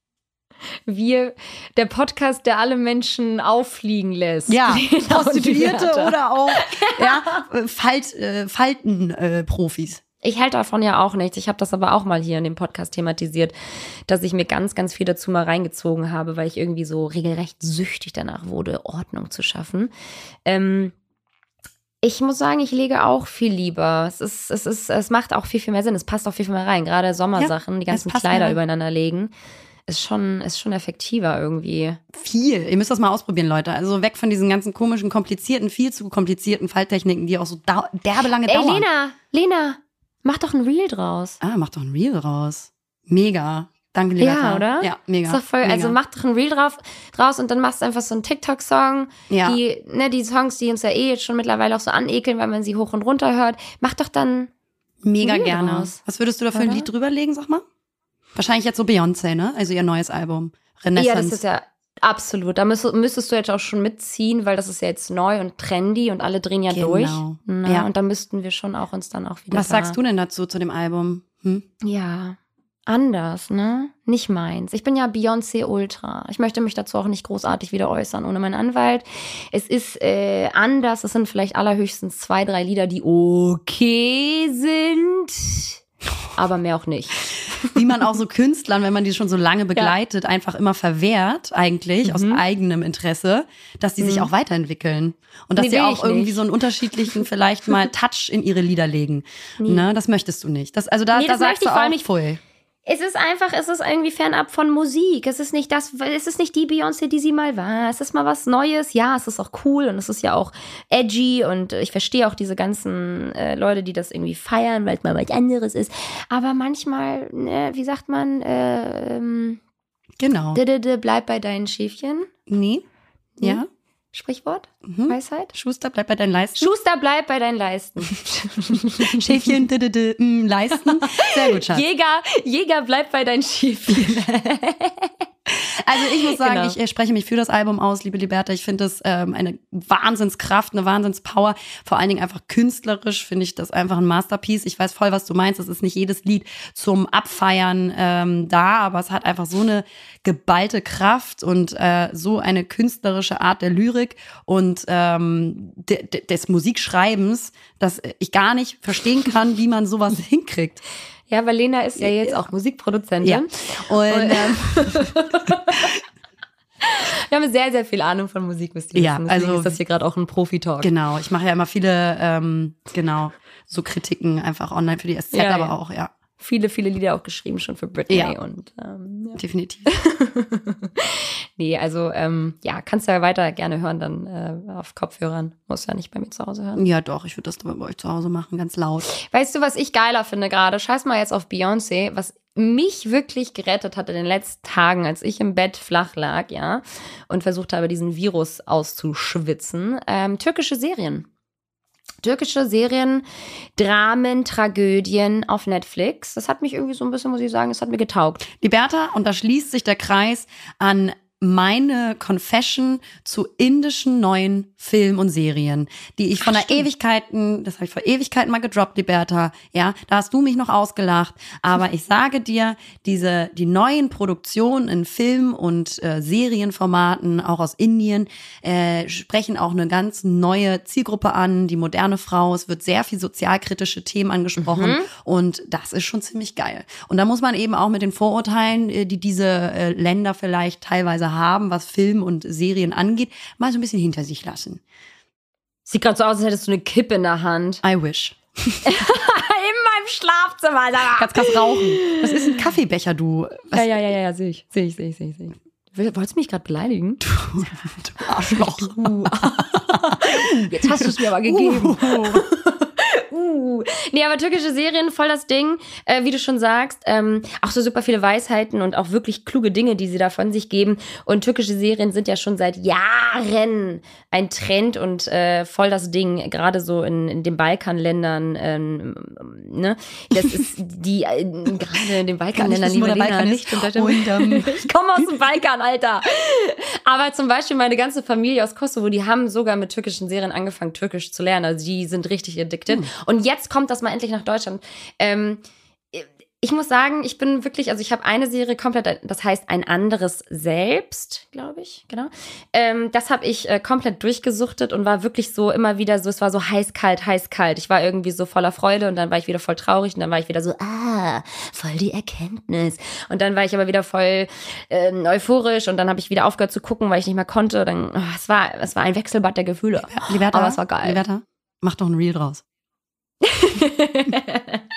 Wir, der Podcast, der alle Menschen auffliegen lässt. Lena und Prostituierte oder auch ja, Falt, äh, Falten-Profis. Äh. Ich halte davon ja auch nichts. Ich habe das aber auch mal hier in dem Podcast thematisiert, dass ich mir ganz, ganz viel dazu mal reingezogen habe, weil ich irgendwie so regelrecht süchtig danach wurde, Ordnung zu schaffen. Ähm, ich muss sagen, ich lege auch viel lieber. Es ist, es ist, es macht auch viel, viel mehr Sinn. Es passt auch viel, viel mehr rein. Gerade Sommersachen, die es ganzen mehr Kleider rein. übereinander legen, ist schon, ist schon effektiver irgendwie. Viel. Ihr müsst das mal ausprobieren, Leute. Also weg von diesen ganzen komischen, komplizierten, viel zu komplizierten Falttechniken, die auch so derbe lange Ey, dauern. Lena, Lena, mach doch ein Reel draus. Ah, mach doch ein Reel raus. Mega. Danke, lieber Ja, oder? Ja, mega. Ist doch voll, mega. also mach doch ein Reel drauf, draus und dann machst du einfach so einen TikTok-Song. Ja. Die, ne, die Songs, die uns ja eh jetzt schon mittlerweile auch so anekeln, weil man sie hoch und runter hört. Mach doch dann. Mega Reel gerne. draus. Was würdest du da für ein? Lied drüberlegen, sag mal? Wahrscheinlich jetzt so Beyoncé, ne? Also ihr neues Album. Renaissance. Ja, das ist ja absolut. Da müsstest, müsstest du jetzt auch schon mitziehen, weil das ist ja jetzt neu und trendy und alle drehen ja Genau. durch. Na, Ja. Und da müssten wir schon auch uns dann auch wieder. Was da, sagst du denn dazu, zu dem Album? Hm? Ja. Anders, ne? Nicht meins. Ich bin ja Beyoncé Ultra. Ich möchte mich dazu auch nicht großartig wieder äußern ohne meinen Anwalt. Es ist äh, anders. Es sind vielleicht allerhöchstens zwei, drei Lieder, die okay sind, aber mehr auch nicht. Wie man auch so Künstlern, wenn man die schon so lange begleitet, einfach immer verwehrt, eigentlich, aus Mhm. eigenem Interesse, dass die sich auch weiterentwickeln. Und dass Nee, sie auch irgendwie nicht. so einen unterschiedlichen, vielleicht mal Touch in ihre Lieder legen. Ne, das möchtest du nicht. Das, also da, Nee, da sagst ich du auch, nicht. Es ist einfach, es ist irgendwie fernab von Musik. Es ist nicht das, es ist nicht die Beyoncé, die sie mal war. Es ist mal was Neues. Ja, es ist auch cool und es ist ja auch edgy und ich verstehe auch diese ganzen äh, Leute, die das irgendwie feiern, weil es mal was anderes ist. Aber manchmal, ne, wie sagt man, äh, ähm, Genau. bleib bei deinen Schäfchen. Nee. Ja. Sprichwort? Mhm. Weisheit? Schuster, bleib bei deinen Leisten. Schuster, bleib bei deinen Leisten. Schäfchen, d -d -d, mm, Leisten. Sehr gut, Schatz. Jäger, Jäger, bleib bei deinen Schäfchen. Also ich muss sagen, Genau. ich äh, spreche mich für das Album aus, liebe Liberta. Ich finde es ähm, eine Wahnsinnskraft, eine Wahnsinnspower. Vor allen Dingen einfach künstlerisch finde ich das einfach ein Masterpiece. Ich weiß voll, was du meinst. Es ist nicht jedes Lied zum Abfeiern ähm, da, aber es hat einfach so eine geballte Kraft und äh, so eine künstlerische Art der Lyrik und ähm, de de des Musikschreibens, dass ich gar nicht verstehen kann, wie man sowas hinkriegt. Ja, weil Lena ist ja jetzt auch Musikproduzentin. Ja. Und ähm, Wir haben sehr, sehr viel Ahnung von Musik, müsst ihr Ja, wissen. Deswegen also- ist das hier gerade auch ein Profi-Talk. Genau, ich mache ja immer viele, ähm, genau, so Kritiken einfach online für die SZ, Ja, aber ja. auch, ja, Viele, viele Lieder auch geschrieben schon für Britney Ja. und ähm, ja. definitiv. nee, also ähm, ja, kannst du ja weiter gerne hören dann äh, auf Kopfhörern. Muss ja nicht bei mir zu Hause hören. Ja, doch, ich würde das bei euch zu Hause machen, ganz laut. Weißt du, was ich geiler finde gerade? Scheiß mal jetzt auf Beyoncé, was mich wirklich gerettet hat in den letzten Tagen, als ich im Bett flach lag, ja, und versucht habe, diesen Virus auszuschwitzen. Ähm, türkische Serien. Türkische Serien, Dramen, Tragödien auf Netflix. Das hat mich irgendwie so ein bisschen, muss ich sagen, das hat mir getaugt. Die Bertha, und da schließt sich der Kreis an meine Confession zu indischen neuen Filmen und Serien, die ich von der Ewigkeiten, das habe ich vor Ewigkeiten mal gedroppt, Liberta, ja, da hast du mich noch ausgelacht, aber ich sage dir, diese, die neuen Produktionen in Film- und äh, Serienformaten, auch aus Indien, äh, sprechen auch eine ganz neue Zielgruppe an, die moderne Frau, es wird sehr viel sozialkritische Themen angesprochen. Und das ist schon ziemlich geil. Und da muss man eben auch mit den Vorurteilen, äh, die diese äh, Länder vielleicht teilweise haben, was Film und Serien angeht, mal so ein bisschen hinter sich lassen. Sieht gerade so aus, als hättest du eine Kippe in der Hand. I wish. in meinem Schlafzimmer, Alter. Kannst krass rauchen. Was ist ein Kaffeebecher, du? Was? Ja, ja, ja, ja, ja, sehe ich. Sehe ich, sehe ich, sehe ich. Seh ich. Wolltest du mich gerade beleidigen? Du Arschloch. Uh. Jetzt hast du es mir aber gegeben. Uh. Nee, aber türkische Serien, voll das Ding. Äh, wie du schon sagst, ähm, auch so super viele Weisheiten und auch wirklich kluge Dinge, die sie da von sich geben. Und türkische Serien sind ja schon seit Jahren ein Trend und äh, voll das Ding, gerade so in, in den Balkanländern. Ähm, ne? Das ist die, äh, gerade in den Balkanländern, liebe Lena, Balkan nicht in Deutschland. Ähm, ich komme aus dem Balkan, Alter. Aber zum Beispiel meine ganze Familie aus Kosovo, die haben sogar mit türkischen Serien angefangen, Türkisch zu lernen. Also die sind richtig addicted. Und jetzt kommt das mal endlich nach Deutschland. Ähm, ich muss sagen, ich bin wirklich, also ich habe eine Serie komplett, das heißt ein anderes Selbst, glaube ich, genau. Ähm, das habe ich äh, komplett durchgesuchtet und war wirklich so immer wieder so, es war so heiß, kalt, heiß, kalt. Ich war irgendwie so voller Freude und dann war ich wieder voll traurig und dann war ich wieder so, ah, voll die Erkenntnis. Und dann war ich aber wieder voll ähm, euphorisch und dann habe ich wieder aufgehört zu gucken, weil ich nicht mehr konnte. Dann, oh, es war, es war ein Wechselbad der Gefühle. Liberta, aber es war geil. Liberta, mach doch ein Reel draus.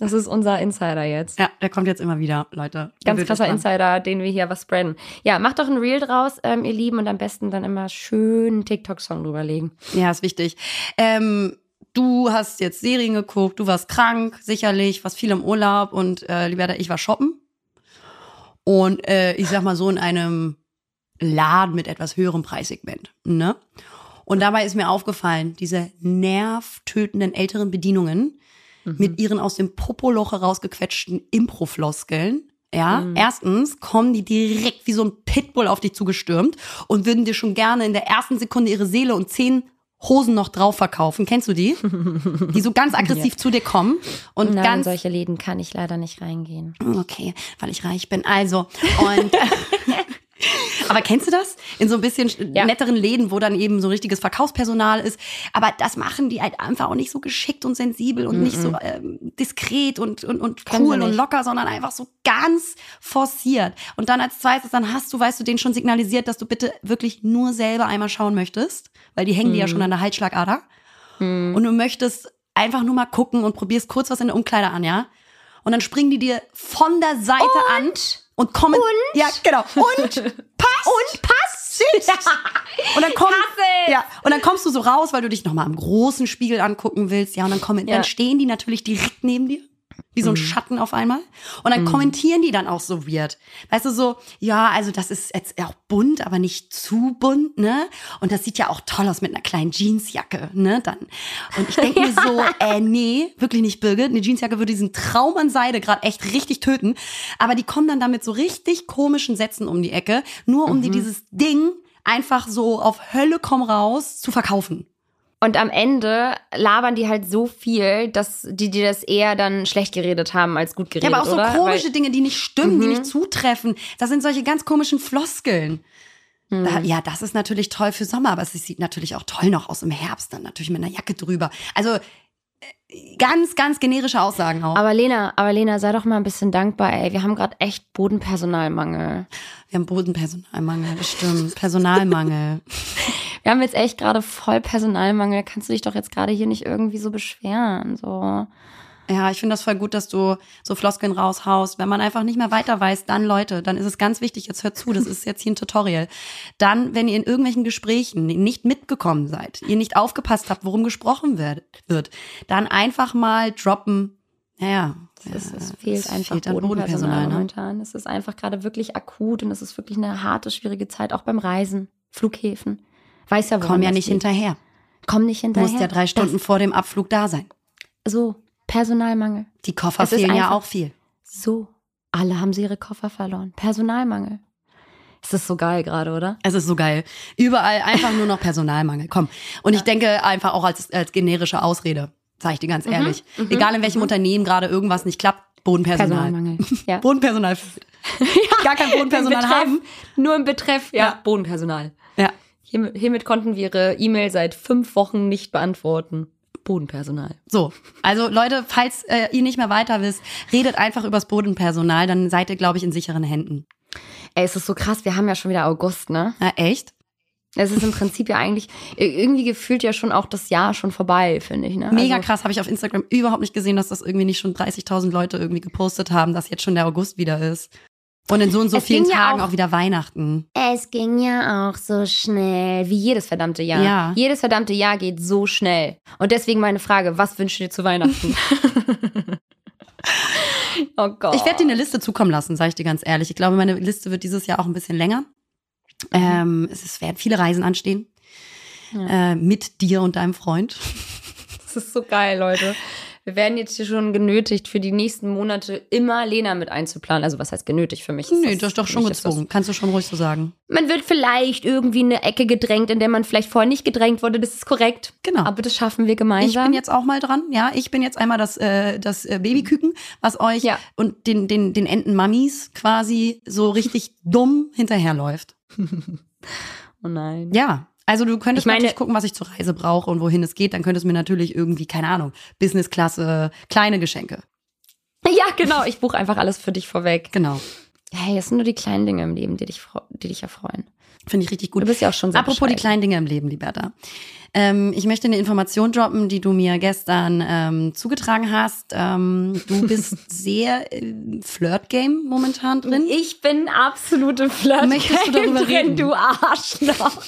Das ist unser Insider jetzt. Ja, der kommt jetzt immer wieder, Leute. Ganz krasser. Insider, den wir hier was spreaden. Ja, macht doch ein Reel draus, ähm, ihr Lieben, und am besten dann immer schön TikTok-Song drüberlegen. Ja, ist wichtig. Ähm, du hast jetzt Serien geguckt, du warst krank, sicherlich, warst viel im Urlaub und äh, Liberta, ich war shoppen. Und äh, ich sag mal so in einem Laden mit etwas höherem Preissegment. Ne? Und dabei ist mir aufgefallen, diese nervtötenden älteren Bedienungen mit ihren aus dem Popoloch herausgequetschten Improfloskeln. Ja, erstens kommen die direkt wie so ein Pitbull auf dich zugestürmt und würden dir schon gerne in der ersten Sekunde ihre Seele und zehn Hosen noch drauf verkaufen. Kennst du die? Die so ganz aggressiv zu dir kommen und Nein, in ganz solche Läden kann ich leider nicht reingehen. Okay, weil ich reich bin. Also, und. Aber kennst du das? In so ein bisschen Ja. netteren Läden, wo dann eben so richtiges Verkaufspersonal ist. Aber das machen die halt einfach auch nicht so geschickt und sensibel und nicht so ähm, diskret und, und, und cool und locker, sondern einfach so ganz forciert. Und dann als zweites, dann hast du, weißt du, denen schon signalisiert, dass du bitte wirklich nur selber einmal schauen möchtest, weil die hängen dir Mhm. ja schon an der Halsschlagader. Und du möchtest einfach nur mal gucken und probierst kurz was in der Umkleide an, ja? Und dann springen die dir von der Seite an und kommen. Und? Ja, genau. Und passt. Und passt. Und dann komm, ja, und dann kommst du so raus, weil du dich nochmal am großen Spiegel angucken willst, ja, und dann kommen, Ja. dann stehen die natürlich direkt neben dir. Wie so ein Schatten auf einmal. Und dann kommentieren die dann auch so weird. Weißt du, so, ja, also das ist jetzt auch bunt, aber nicht zu bunt, ne? Und das sieht ja auch toll aus mit einer kleinen Jeansjacke, ne? Dann. Und ich denke mir so, äh, nee, wirklich nicht, Birgit. Eine Jeansjacke würde diesen Traum an Seide gerade echt richtig töten. Aber die kommen dann damit so richtig komischen Sätzen um die Ecke, nur um dir dieses Ding einfach so auf Hölle komm raus zu verkaufen. Und am Ende labern die halt so viel, dass die dir das eher dann schlecht geredet haben als gut Ja, geredet, aber auch so oder? komische Weil, Dinge, die nicht stimmen, die Mhm. nicht zutreffen. Das sind solche ganz komischen Floskeln. Mhm. Da, ja, das ist natürlich toll für Sommer, aber es sieht natürlich auch toll noch aus im Herbst, dann natürlich mit einer Jacke drüber. Also äh, ganz, ganz generische Aussagen auch. aber Lena, aber Lena, sei doch mal ein bisschen dankbar, ey. Wir haben gerade echt Bodenpersonalmangel. Wir haben Bodenpersonalmangel, stimmt. Personalmangel. Wir haben jetzt echt gerade voll Personalmangel. Kannst du dich doch jetzt gerade hier nicht irgendwie so beschweren, so. Ja, ich finde das voll gut, dass du so Floskeln raushaust. Wenn man einfach nicht mehr weiter weiß, dann Leute, dann ist es ganz wichtig, jetzt hört zu, das ist jetzt hier ein Tutorial. Dann, wenn ihr in irgendwelchen Gesprächen nicht mitgekommen seid, ihr nicht aufgepasst habt, worum gesprochen wird, wird dann einfach mal droppen, naja, Es, es ja, fehlt einfach fehlt an Bodenpersonal, ne? momentan. Es ist einfach gerade wirklich akut und es ist wirklich eine harte, schwierige Zeit, auch beim Reisen, Flughäfen. Weiß ja, Komm ja das nicht liegt. hinterher. Komm nicht Du hinterher. musst ja drei Stunden vor dem Abflug da sein. Das, so, Personalmangel. Die Koffer Es fehlen ja auch viel. So, alle haben sie ihre Koffer verloren. Personalmangel. Es ist so geil gerade, oder? Es ist so geil. Überall einfach nur noch Personalmangel. Komm. Und ich denke einfach auch als, als generische Ausrede, sage ich dir Mhm, ganz ehrlich. Egal in welchem Unternehmen gerade irgendwas nicht klappt, Bodenpersonal. Personalmangel. Ja. Bodenpersonal. Gar kein Bodenpersonal Betreff, haben. Nur im Betreff, ja. Ja. Bodenpersonal. Ja. Hiermit, konnten wir ihre E-Mail seit fünf Wochen nicht beantworten. Bodenpersonal. So, also Leute, falls äh, ihr nicht mehr weiter wisst, redet einfach übers Bodenpersonal, dann seid ihr, glaube ich, in sicheren Händen. Ey, es ist so krass, wir haben ja schon wieder August, ne? Na, echt? Es ist im Prinzip ja eigentlich irgendwie gefühlt ja schon auch das Jahr schon vorbei, finde ich. Ne? Mega also, krass, habe ich auf Instagram überhaupt nicht gesehen, dass das irgendwie nicht schon 30.000 Leute irgendwie gepostet haben, dass jetzt schon der August wieder ist. Und in so und so Es vielen ging ja Tagen auch- auch, wieder Weihnachten. Es ging ja auch so schnell, wie jedes verdammte Jahr. Ja. Jedes verdammte Jahr geht so schnell. Und deswegen meine Frage, was wünschst du dir zu Weihnachten? oh Gott. Ich werde dir eine Liste zukommen lassen, sage ich dir ganz ehrlich. Ich glaube, meine Liste wird dieses Jahr auch ein bisschen länger. Ähm, es ist, werden viele Reisen anstehen. Äh, mit dir und deinem Freund. Das ist so geil, Leute. Wir werden jetzt hier schon genötigt, für die nächsten Monate immer Lena mit einzuplanen. Also was heißt genötigt für mich? Nee, das ist doch schon ist das- gezwungen. Kannst du schon ruhig so sagen. Man wird vielleicht irgendwie in eine Ecke gedrängt, in der man vielleicht vorher nicht gedrängt wurde. Das ist korrekt. Genau. Aber das schaffen wir Ich gemeinsam. bin jetzt auch mal dran. Ja, ich bin jetzt einmal das, äh, das äh, Babyküken, was euch Ja. und den, den, den Entenmammis quasi so richtig dumm hinterherläuft. oh nein. Ja. Also du könntest Ich meine- natürlich gucken, was ich zur Reise brauche und wohin es geht. Dann könntest du mir natürlich irgendwie, keine Ahnung, Businessklasse, kleine Geschenke. Ja, genau. Ich buche einfach alles für dich vorweg. Genau. Hey, es sind nur die kleinen Dinge im Leben, die dich, die dich erfreuen. Finde ich richtig gut. Du bist ja auch schon sehr Apropos die bescheiden. kleinen Dinge im Leben, Liberta. Ähm, ich möchte eine Information droppen, die du mir gestern ähm, zugetragen hast. Ähm, du bist sehr äh, Flirt-Game momentan drin. Ich bin absolute Flirt Möchtest du darüber drin, reden? du Arschloch.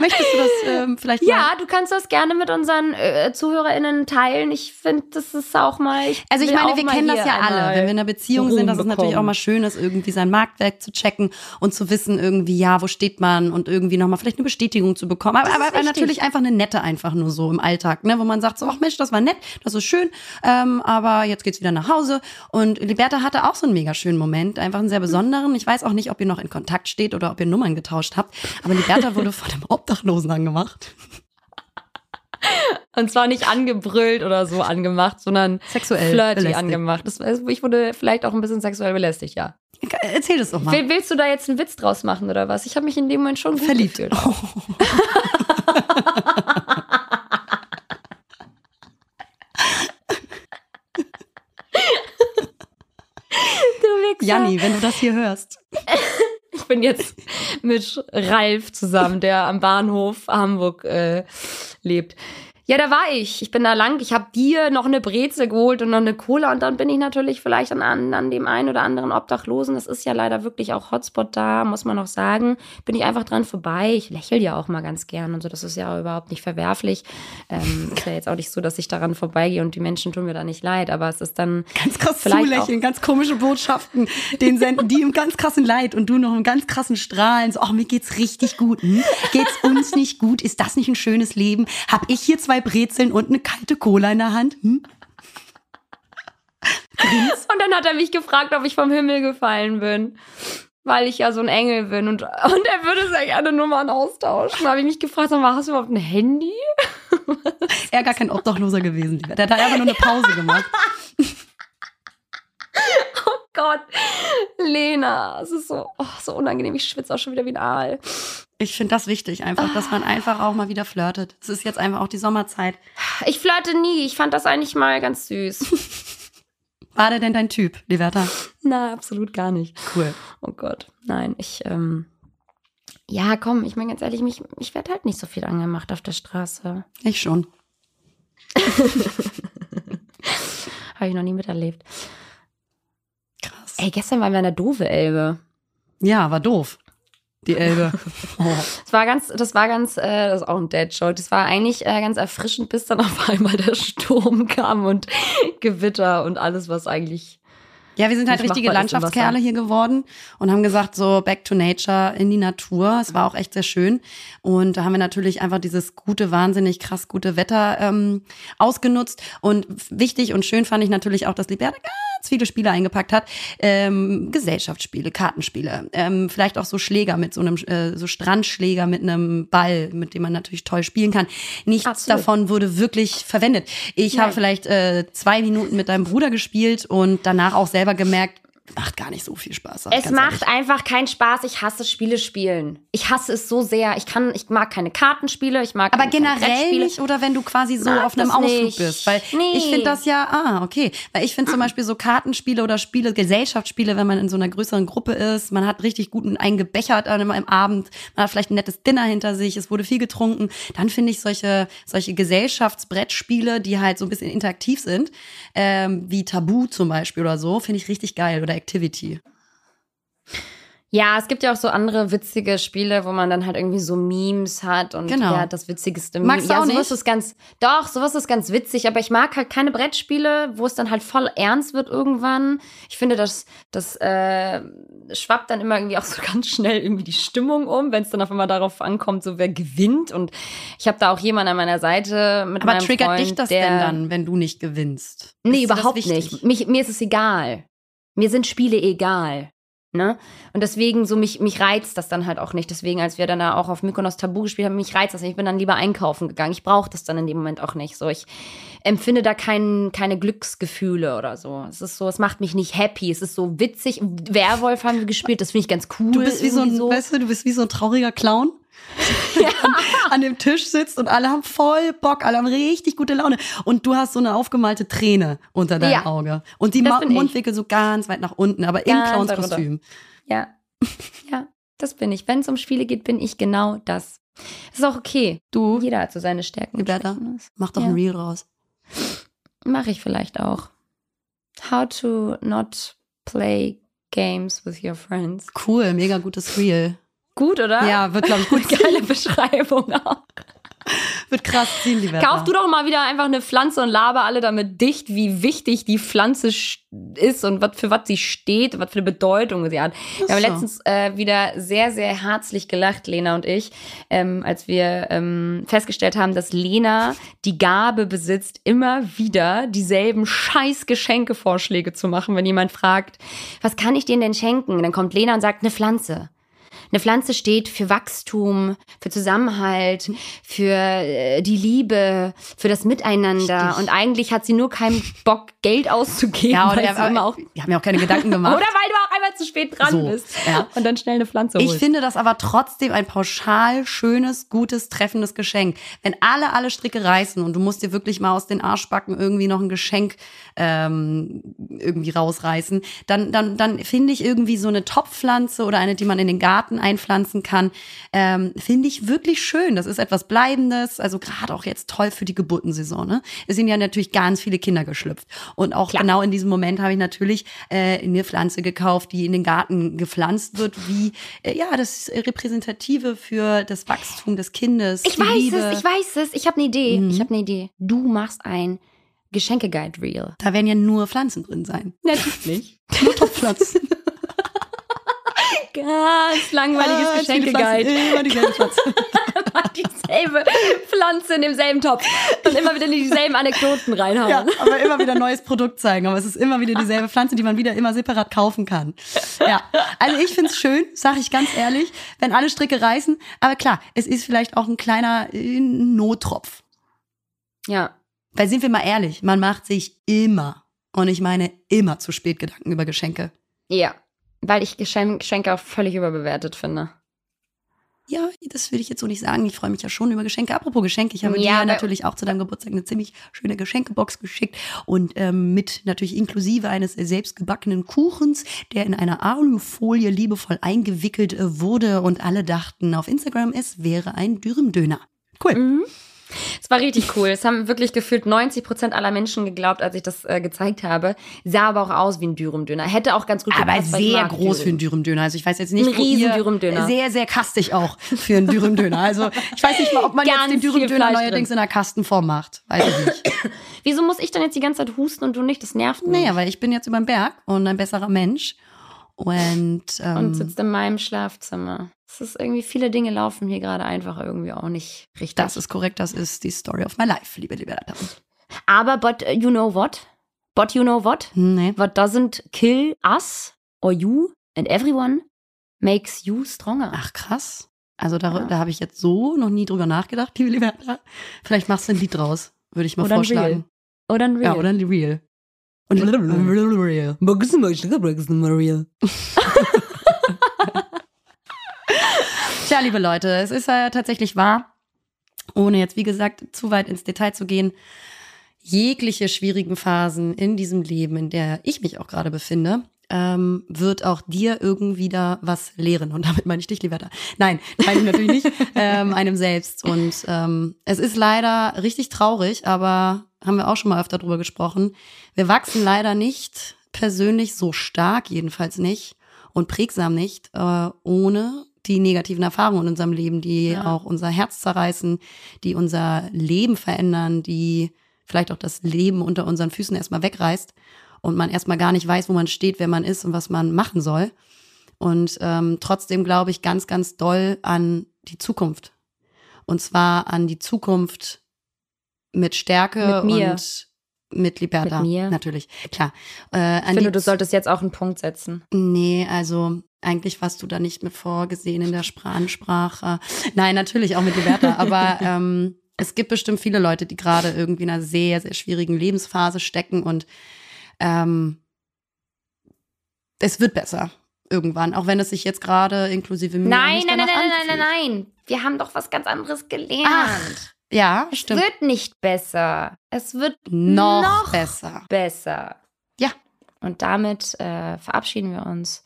Möchtest du das ähm, vielleicht mal? Ja, du kannst das gerne mit unseren äh, ZuhörerInnen teilen. Ich finde, das ist auch mal. Ich Also ich meine, wir mal kennen das ja alle. Wenn wir in einer Beziehung sind, dass es natürlich auch mal schön ist, irgendwie sein Marktwerk zu checken und zu wissen, irgendwie, ja, wo steht man und irgendwie nochmal vielleicht eine Bestätigung zu bekommen. Aber, aber, natürlich einfach eine nette, einfach nur so im Alltag, ne, wo man sagt so, ach Mensch, das war nett, das ist schön, ähm, aber jetzt geht's wieder nach Hause. Und Liberta hatte auch so einen mega schönen Moment, einfach einen sehr besonderen. Ich weiß auch nicht, ob ihr noch in Kontakt steht oder ob ihr Nummern getauscht habt, aber Liberta wurde von einem Obdachlosen angemacht. Und zwar nicht angebrüllt oder so angemacht, sondern Sexuell flirty belästigt. angemacht. Das, also ich wurde vielleicht auch ein bisschen sexuell belästigt, ja. Erzähl das doch mal. Will, willst du da jetzt einen Witz draus machen oder was? Ich habe mich in dem Moment schon Verliebt. gefühlt. Du Wichser. Janni, wenn du das hier hörst. Ich bin jetzt mit Ralf zusammen, der am Bahnhof Hamburg äh, lebt. Ja, da war ich. Ich bin da lang. Ich habe dir noch eine Brezel geholt und noch eine Cola und dann bin ich natürlich vielleicht an, an, dem einen oder anderen Obdachlosen. Das ist ja leider wirklich auch Hotspot da, muss man auch sagen. Bin ich einfach dran vorbei. Ich lächle ja auch mal ganz gern und so. Das ist ja überhaupt nicht verwerflich. Ähm, ist ja jetzt auch nicht so, dass ich daran vorbeigehe und die Menschen tun mir da nicht leid. Aber es ist dann Ganz krass zulächeln, ganz komische Botschaften, den senden die im ganz krassen Leid und du noch im ganz krassen Strahlen. So, ach, mir geht's richtig gut. Hm? Geht's uns nicht gut? Ist das nicht ein schönes Leben? Hab ich hier zwei Brezeln und eine kalte Cola in der Hand? Hm? Und dann hat er mich gefragt, ob ich vom Himmel gefallen bin. Weil ich ja so ein Engel bin und, und er würde sehr gerne Nummern austauschen. Da habe ich mich gefragt, sag mal, hast du überhaupt ein Handy? Er gar kein Obdachloser gewesen. lieber. Der hat einfach nur eine Pause gemacht. Gott, Lena, es ist so, oh, so unangenehm. Ich schwitze auch schon wieder wie ein Aal. Ich finde das wichtig, einfach, dass man einfach auch mal wieder flirtet. Es ist jetzt einfach auch die Sommerzeit. Ich flirte nie. Ich fand das eigentlich mal ganz süß. War der denn dein Typ, Liberta? Na, absolut gar nicht. Cool. Oh Gott, nein, ich, ähm, ja, komm, ich meine ganz ehrlich, mich, ich werde halt nicht so viel angemacht auf der Straße. Ich schon. Habe ich noch nie miterlebt. Ey, gestern waren wir an der Dove Elbe. Ja, war doof. Die Elbe. Oh. Das war ganz, das war ganz, äh, das ist auch ein Dad-Joke. Das war eigentlich äh, ganz erfrischend, bis dann auf einmal der Sturm kam und Gewitter und alles, was eigentlich. Ja, wir sind halt richtige Landschaftskerle hier geworden und haben gesagt, so back to nature, in die Natur. Es war auch echt sehr schön. Und da haben wir natürlich einfach dieses gute, wahnsinnig krass gute Wetter ähm, ausgenutzt. Und wichtig und schön fand ich natürlich auch, dass Liberta ganz viele Spiele eingepackt hat. Ähm, Gesellschaftsspiele, Kartenspiele, ähm, vielleicht auch so Schläger mit so einem, äh, so Strandschläger mit einem Ball, mit dem man natürlich toll spielen kann. Nichts Absolut. davon wurde wirklich verwendet. Ich habe Nein. vielleicht äh, zwei Minuten mit deinem Bruder gespielt und danach auch selber gemerkt, macht gar nicht so viel Spaß. Es macht ehrlich. einfach keinen Spaß. Ich hasse Spiele spielen. Ich hasse es so sehr. Ich kann, ich mag keine Kartenspiele. Ich mag Aber generell nicht oder wenn du quasi so auf einem Ausflug nicht. bist. Weil Nee. ich finde das ja, ah, okay. Weil ich finde zum Beispiel so Kartenspiele oder Spiele, Gesellschaftsspiele, wenn man in so einer größeren Gruppe ist, man hat richtig guten eingebechert an einem Abend, man hat vielleicht ein nettes Dinner hinter sich, es wurde viel getrunken, dann finde ich solche, solche Gesellschaftsbrettspiele, die halt so ein bisschen interaktiv sind, ähm, wie Tabu zum Beispiel oder so, finde ich richtig geil oder Activity. Ja, es gibt ja auch so andere witzige Spiele, wo man dann halt irgendwie so Memes hat und Genau. ja, das witzigste Meme. Magst du ja, auch sowas nicht? ist ganz, doch, sowas ist ganz witzig, aber ich mag halt keine Brettspiele, wo es dann halt voll ernst wird irgendwann. Ich finde, das, das äh, schwappt dann immer irgendwie auch so ganz schnell irgendwie die Stimmung um, wenn es dann auf einmal darauf ankommt, so wer gewinnt. Und ich habe da auch jemanden an meiner Seite mit Aber meinem triggert Freund, dich das der, denn dann, wenn du nicht gewinnst? Nee, Ist überhaupt nicht. Mich, mir ist es egal. Mir sind Spiele egal. Ne? Und deswegen, so mich, mich reizt das dann halt auch nicht. Deswegen, als wir dann da auch auf Mykonos Tabu gespielt haben, mich reizt das nicht. Ich bin dann lieber einkaufen gegangen. Ich brauche das dann in dem Moment auch nicht. So, ich empfinde da kein, keine Glücksgefühle oder so. Es ist so, es macht mich nicht happy. Es ist so witzig. Werwolf haben wir gespielt, das finde ich ganz cool. Du bist wie so ein, irgendwie weißt du, du bist wie so ein trauriger Clown. an, an dem Tisch sitzt und alle haben voll Bock, alle haben richtig gute Laune. Und du hast so eine aufgemalte Träne unter deinem Ja. Auge. Und die. Mundwinkel so ganz weit nach unten, aber im Ganz Clownskostüm. Ja. Ja, das bin ich. Wenn es um Spiele geht, bin ich genau das. Ist auch okay. Du, Jeder hat so seine Stärken. Schwächen. mach doch Ja. ein Reel raus. Mache ich vielleicht auch. How to not play games with your friends. Cool, mega gutes Reel. Gut, oder? Ja, wird, glaube ich, gut Geile Beschreibung auch. Wird krass ziehen, Liberta. Kauf du doch mal wieder einfach eine Pflanze und laber alle damit dicht, wie wichtig die Pflanze ist und was für was sie steht, was für eine Bedeutung sie hat. Wir haben letztens äh, wieder sehr, sehr herzlich gelacht, Lena und ich, ähm, als wir ähm, festgestellt haben, dass Lena die Gabe besitzt, immer wieder dieselben scheiß Geschenkevorschläge zu machen, wenn jemand fragt, was kann ich dir denn schenken? Dann kommt Lena und sagt, eine Pflanze. Eine Pflanze steht für Wachstum, für Zusammenhalt, für äh, die Liebe, für das Miteinander. Richtig. Und eigentlich hat sie nur keinen Bock, Geld auszugeben. ja, oder weil sie immer auch, wir haben ja auch keine Gedanken gemacht. oder weil du auch einmal zu spät dran So, bist. ja. Und dann schnell eine Pflanze holst. Ich finde das aber trotzdem ein pauschal schönes, gutes, treffendes Geschenk. Wenn alle alle Stricke reißen und du musst dir wirklich mal aus den Arschbacken irgendwie noch ein Geschenk ähm, irgendwie rausreißen, dann, dann, dann finde ich irgendwie so eine Topfpflanze oder eine, die man in den Garten einpflanzen kann, ähm, finde ich wirklich schön. Das ist etwas Bleibendes, also gerade auch jetzt toll für die Geburtensaison. Ne? Es sind ja natürlich ganz viele Kinder geschlüpft. Und auch Klar. genau in diesem Moment habe ich natürlich äh, eine Pflanze gekauft, die in den Garten gepflanzt wird, wie äh, ja das Repräsentative für das Wachstum des Kindes. Ich weiß Liebe. es, ich weiß es. Ich habe eine Idee. Mhm. Ich habe eine Idee. Du machst ein Geschenke-Guide-Reel. Da werden ja nur Pflanzen drin sein. Natürlich. Nur Topfpflanzen. Ganz langweiliges Ah, Geschenke-Guide. Pflanzen, Immer dieselbe Pflanze. dieselbe Pflanze in demselben Topf. Und immer wieder dieselben Anekdoten reinhauen. Ja, aber immer wieder ein neues Produkt zeigen. Aber es ist immer wieder dieselbe Pflanze, die man wieder immer separat kaufen kann. Ja, also ich find's schön, sage ich ganz ehrlich, wenn alle Stricke reißen. Aber klar, es ist vielleicht auch ein kleiner äh, Nottropf. ja. Weil sind wir mal ehrlich, man macht sich immer, und ich meine immer zu spät Gedanken über Geschenke. Ja, weil ich Geschenk Geschenke auch völlig überbewertet finde. Ja, das will ich jetzt so nicht sagen. Ich freue mich ja schon über Geschenke. Apropos Geschenke, ich habe Ja, dir natürlich auch zu deinem Geburtstag eine ziemlich schöne Geschenkebox geschickt und ähm, mit natürlich inklusive eines selbstgebackenen Kuchens, der in einer Alufolie liebevoll eingewickelt äh, wurde und alle dachten auf Instagram, es wäre ein Dürümdöner. Cool. Mhm. Es war richtig cool. Es haben wirklich gefühlt 90 Prozent aller Menschen geglaubt, als ich das äh, gezeigt habe. Sah aber auch aus wie ein Dürümdöner. Hätte auch ganz gut Aber gepasst, ich sehr groß für einen Dürüm. Dürümdöner. Also ich weiß jetzt nicht, Ein riesen Dürümdöner. Sehr, sehr kastig auch für einen Dürümdöner. Also ich weiß nicht mal, ob man Ganz jetzt den Fleisch neuerdings in einer Kastenform macht. Weiß ich nicht. Wieso muss ich dann jetzt die ganze Zeit husten und du nicht? Das nervt mich. Naja, weil ich bin jetzt über den Berg und ein besserer Mensch. Und, ähm, und sitzt in meinem Schlafzimmer. Es ist irgendwie, viele Dinge laufen hier gerade einfach irgendwie auch nicht richtig. das ist korrekt, das ist die Story of my life, liebe Liberta. aber, but uh, you know what? But you know what? Nee. What doesn't kill us or you and everyone makes you stronger. Ach, krass. Also da, Ja. da habe ich jetzt so noch nie drüber nachgedacht, liebe Liberta. Vielleicht machst du ein Lied draus, würde ich mal Oder ein vorschlagen. Reel. Oder ein Reel. Ja, oder ein Reel. Und Tja, liebe Leute, es ist ja tatsächlich wahr, ohne jetzt, wie gesagt, zu weit ins Detail zu gehen, jegliche schwierigen Phasen in diesem Leben, in der ich mich auch gerade befinde, ähm, wird auch dir irgendwie da was lehren. Und damit meine ich dich, Liberta. Nein, meine ich natürlich nicht, ähm, einem selbst. Und ähm, es ist leider richtig traurig, aber haben wir auch schon mal öfter drüber gesprochen. Wir wachsen leider nicht persönlich so stark, jedenfalls nicht, und prägsam nicht, äh, ohne die negativen Erfahrungen in unserem Leben, die Ja. auch unser Herz zerreißen, die unser Leben verändern, die vielleicht auch das Leben unter unseren Füßen erstmal wegreißt und man erstmal gar nicht weiß, wo man steht, wer man ist und was man machen soll. Und ähm, trotzdem glaube ich ganz, ganz doll an die Zukunft. Und zwar an die Zukunft mit Stärke Mit und mit Liberta. Mit mir. Natürlich, klar. Äh, Ich finde, du solltest jetzt auch einen Punkt setzen. Nee, also eigentlich warst du da nicht mit vorgesehen in der Spra- Ansprache. Nein, natürlich auch mit Liberta, aber ähm, es gibt bestimmt viele Leute, die gerade irgendwie in einer sehr, sehr schwierigen Lebensphase stecken und ähm, es wird besser irgendwann, auch wenn es sich jetzt gerade inklusive mir Nein, nicht nein, nein, nein, nein, nein, anfühlt. nein. Wir haben doch was ganz anderes gelernt. Ach, Ja, es stimmt. wird nicht besser. Es wird Noch, noch besser. besser. Ja. Und damit äh, verabschieden wir uns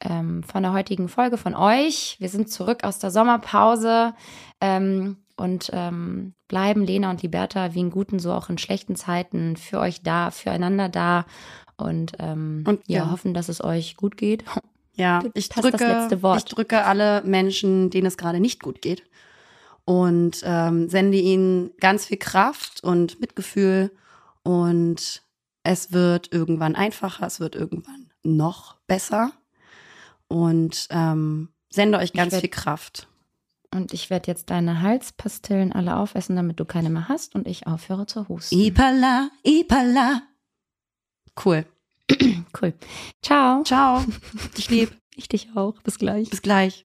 ähm, von der heutigen Folge von euch. Wir sind zurück aus der Sommerpause ähm, und ähm, bleiben Lena und Liberta wie in guten, so auch in schlechten Zeiten für euch da, füreinander da und, ähm, Und ja, ja. hoffen, dass es euch gut geht. Ja, ich drücke, letzte Wort. ich drücke alle Menschen, denen es gerade nicht gut geht und ähm, sende ihnen ganz viel Kraft und Mitgefühl und es wird irgendwann einfacher, es wird irgendwann noch besser und ähm, sende euch ganz werd- viel Kraft. Und ich werde jetzt deine Halspastillen alle aufessen, damit du keine mehr hast und ich aufhöre zu husten. Ipala, Ipala. Cool. Cool. Ciao. Ciao. Dich lieb. Ich dich auch. Bis gleich. Bis gleich.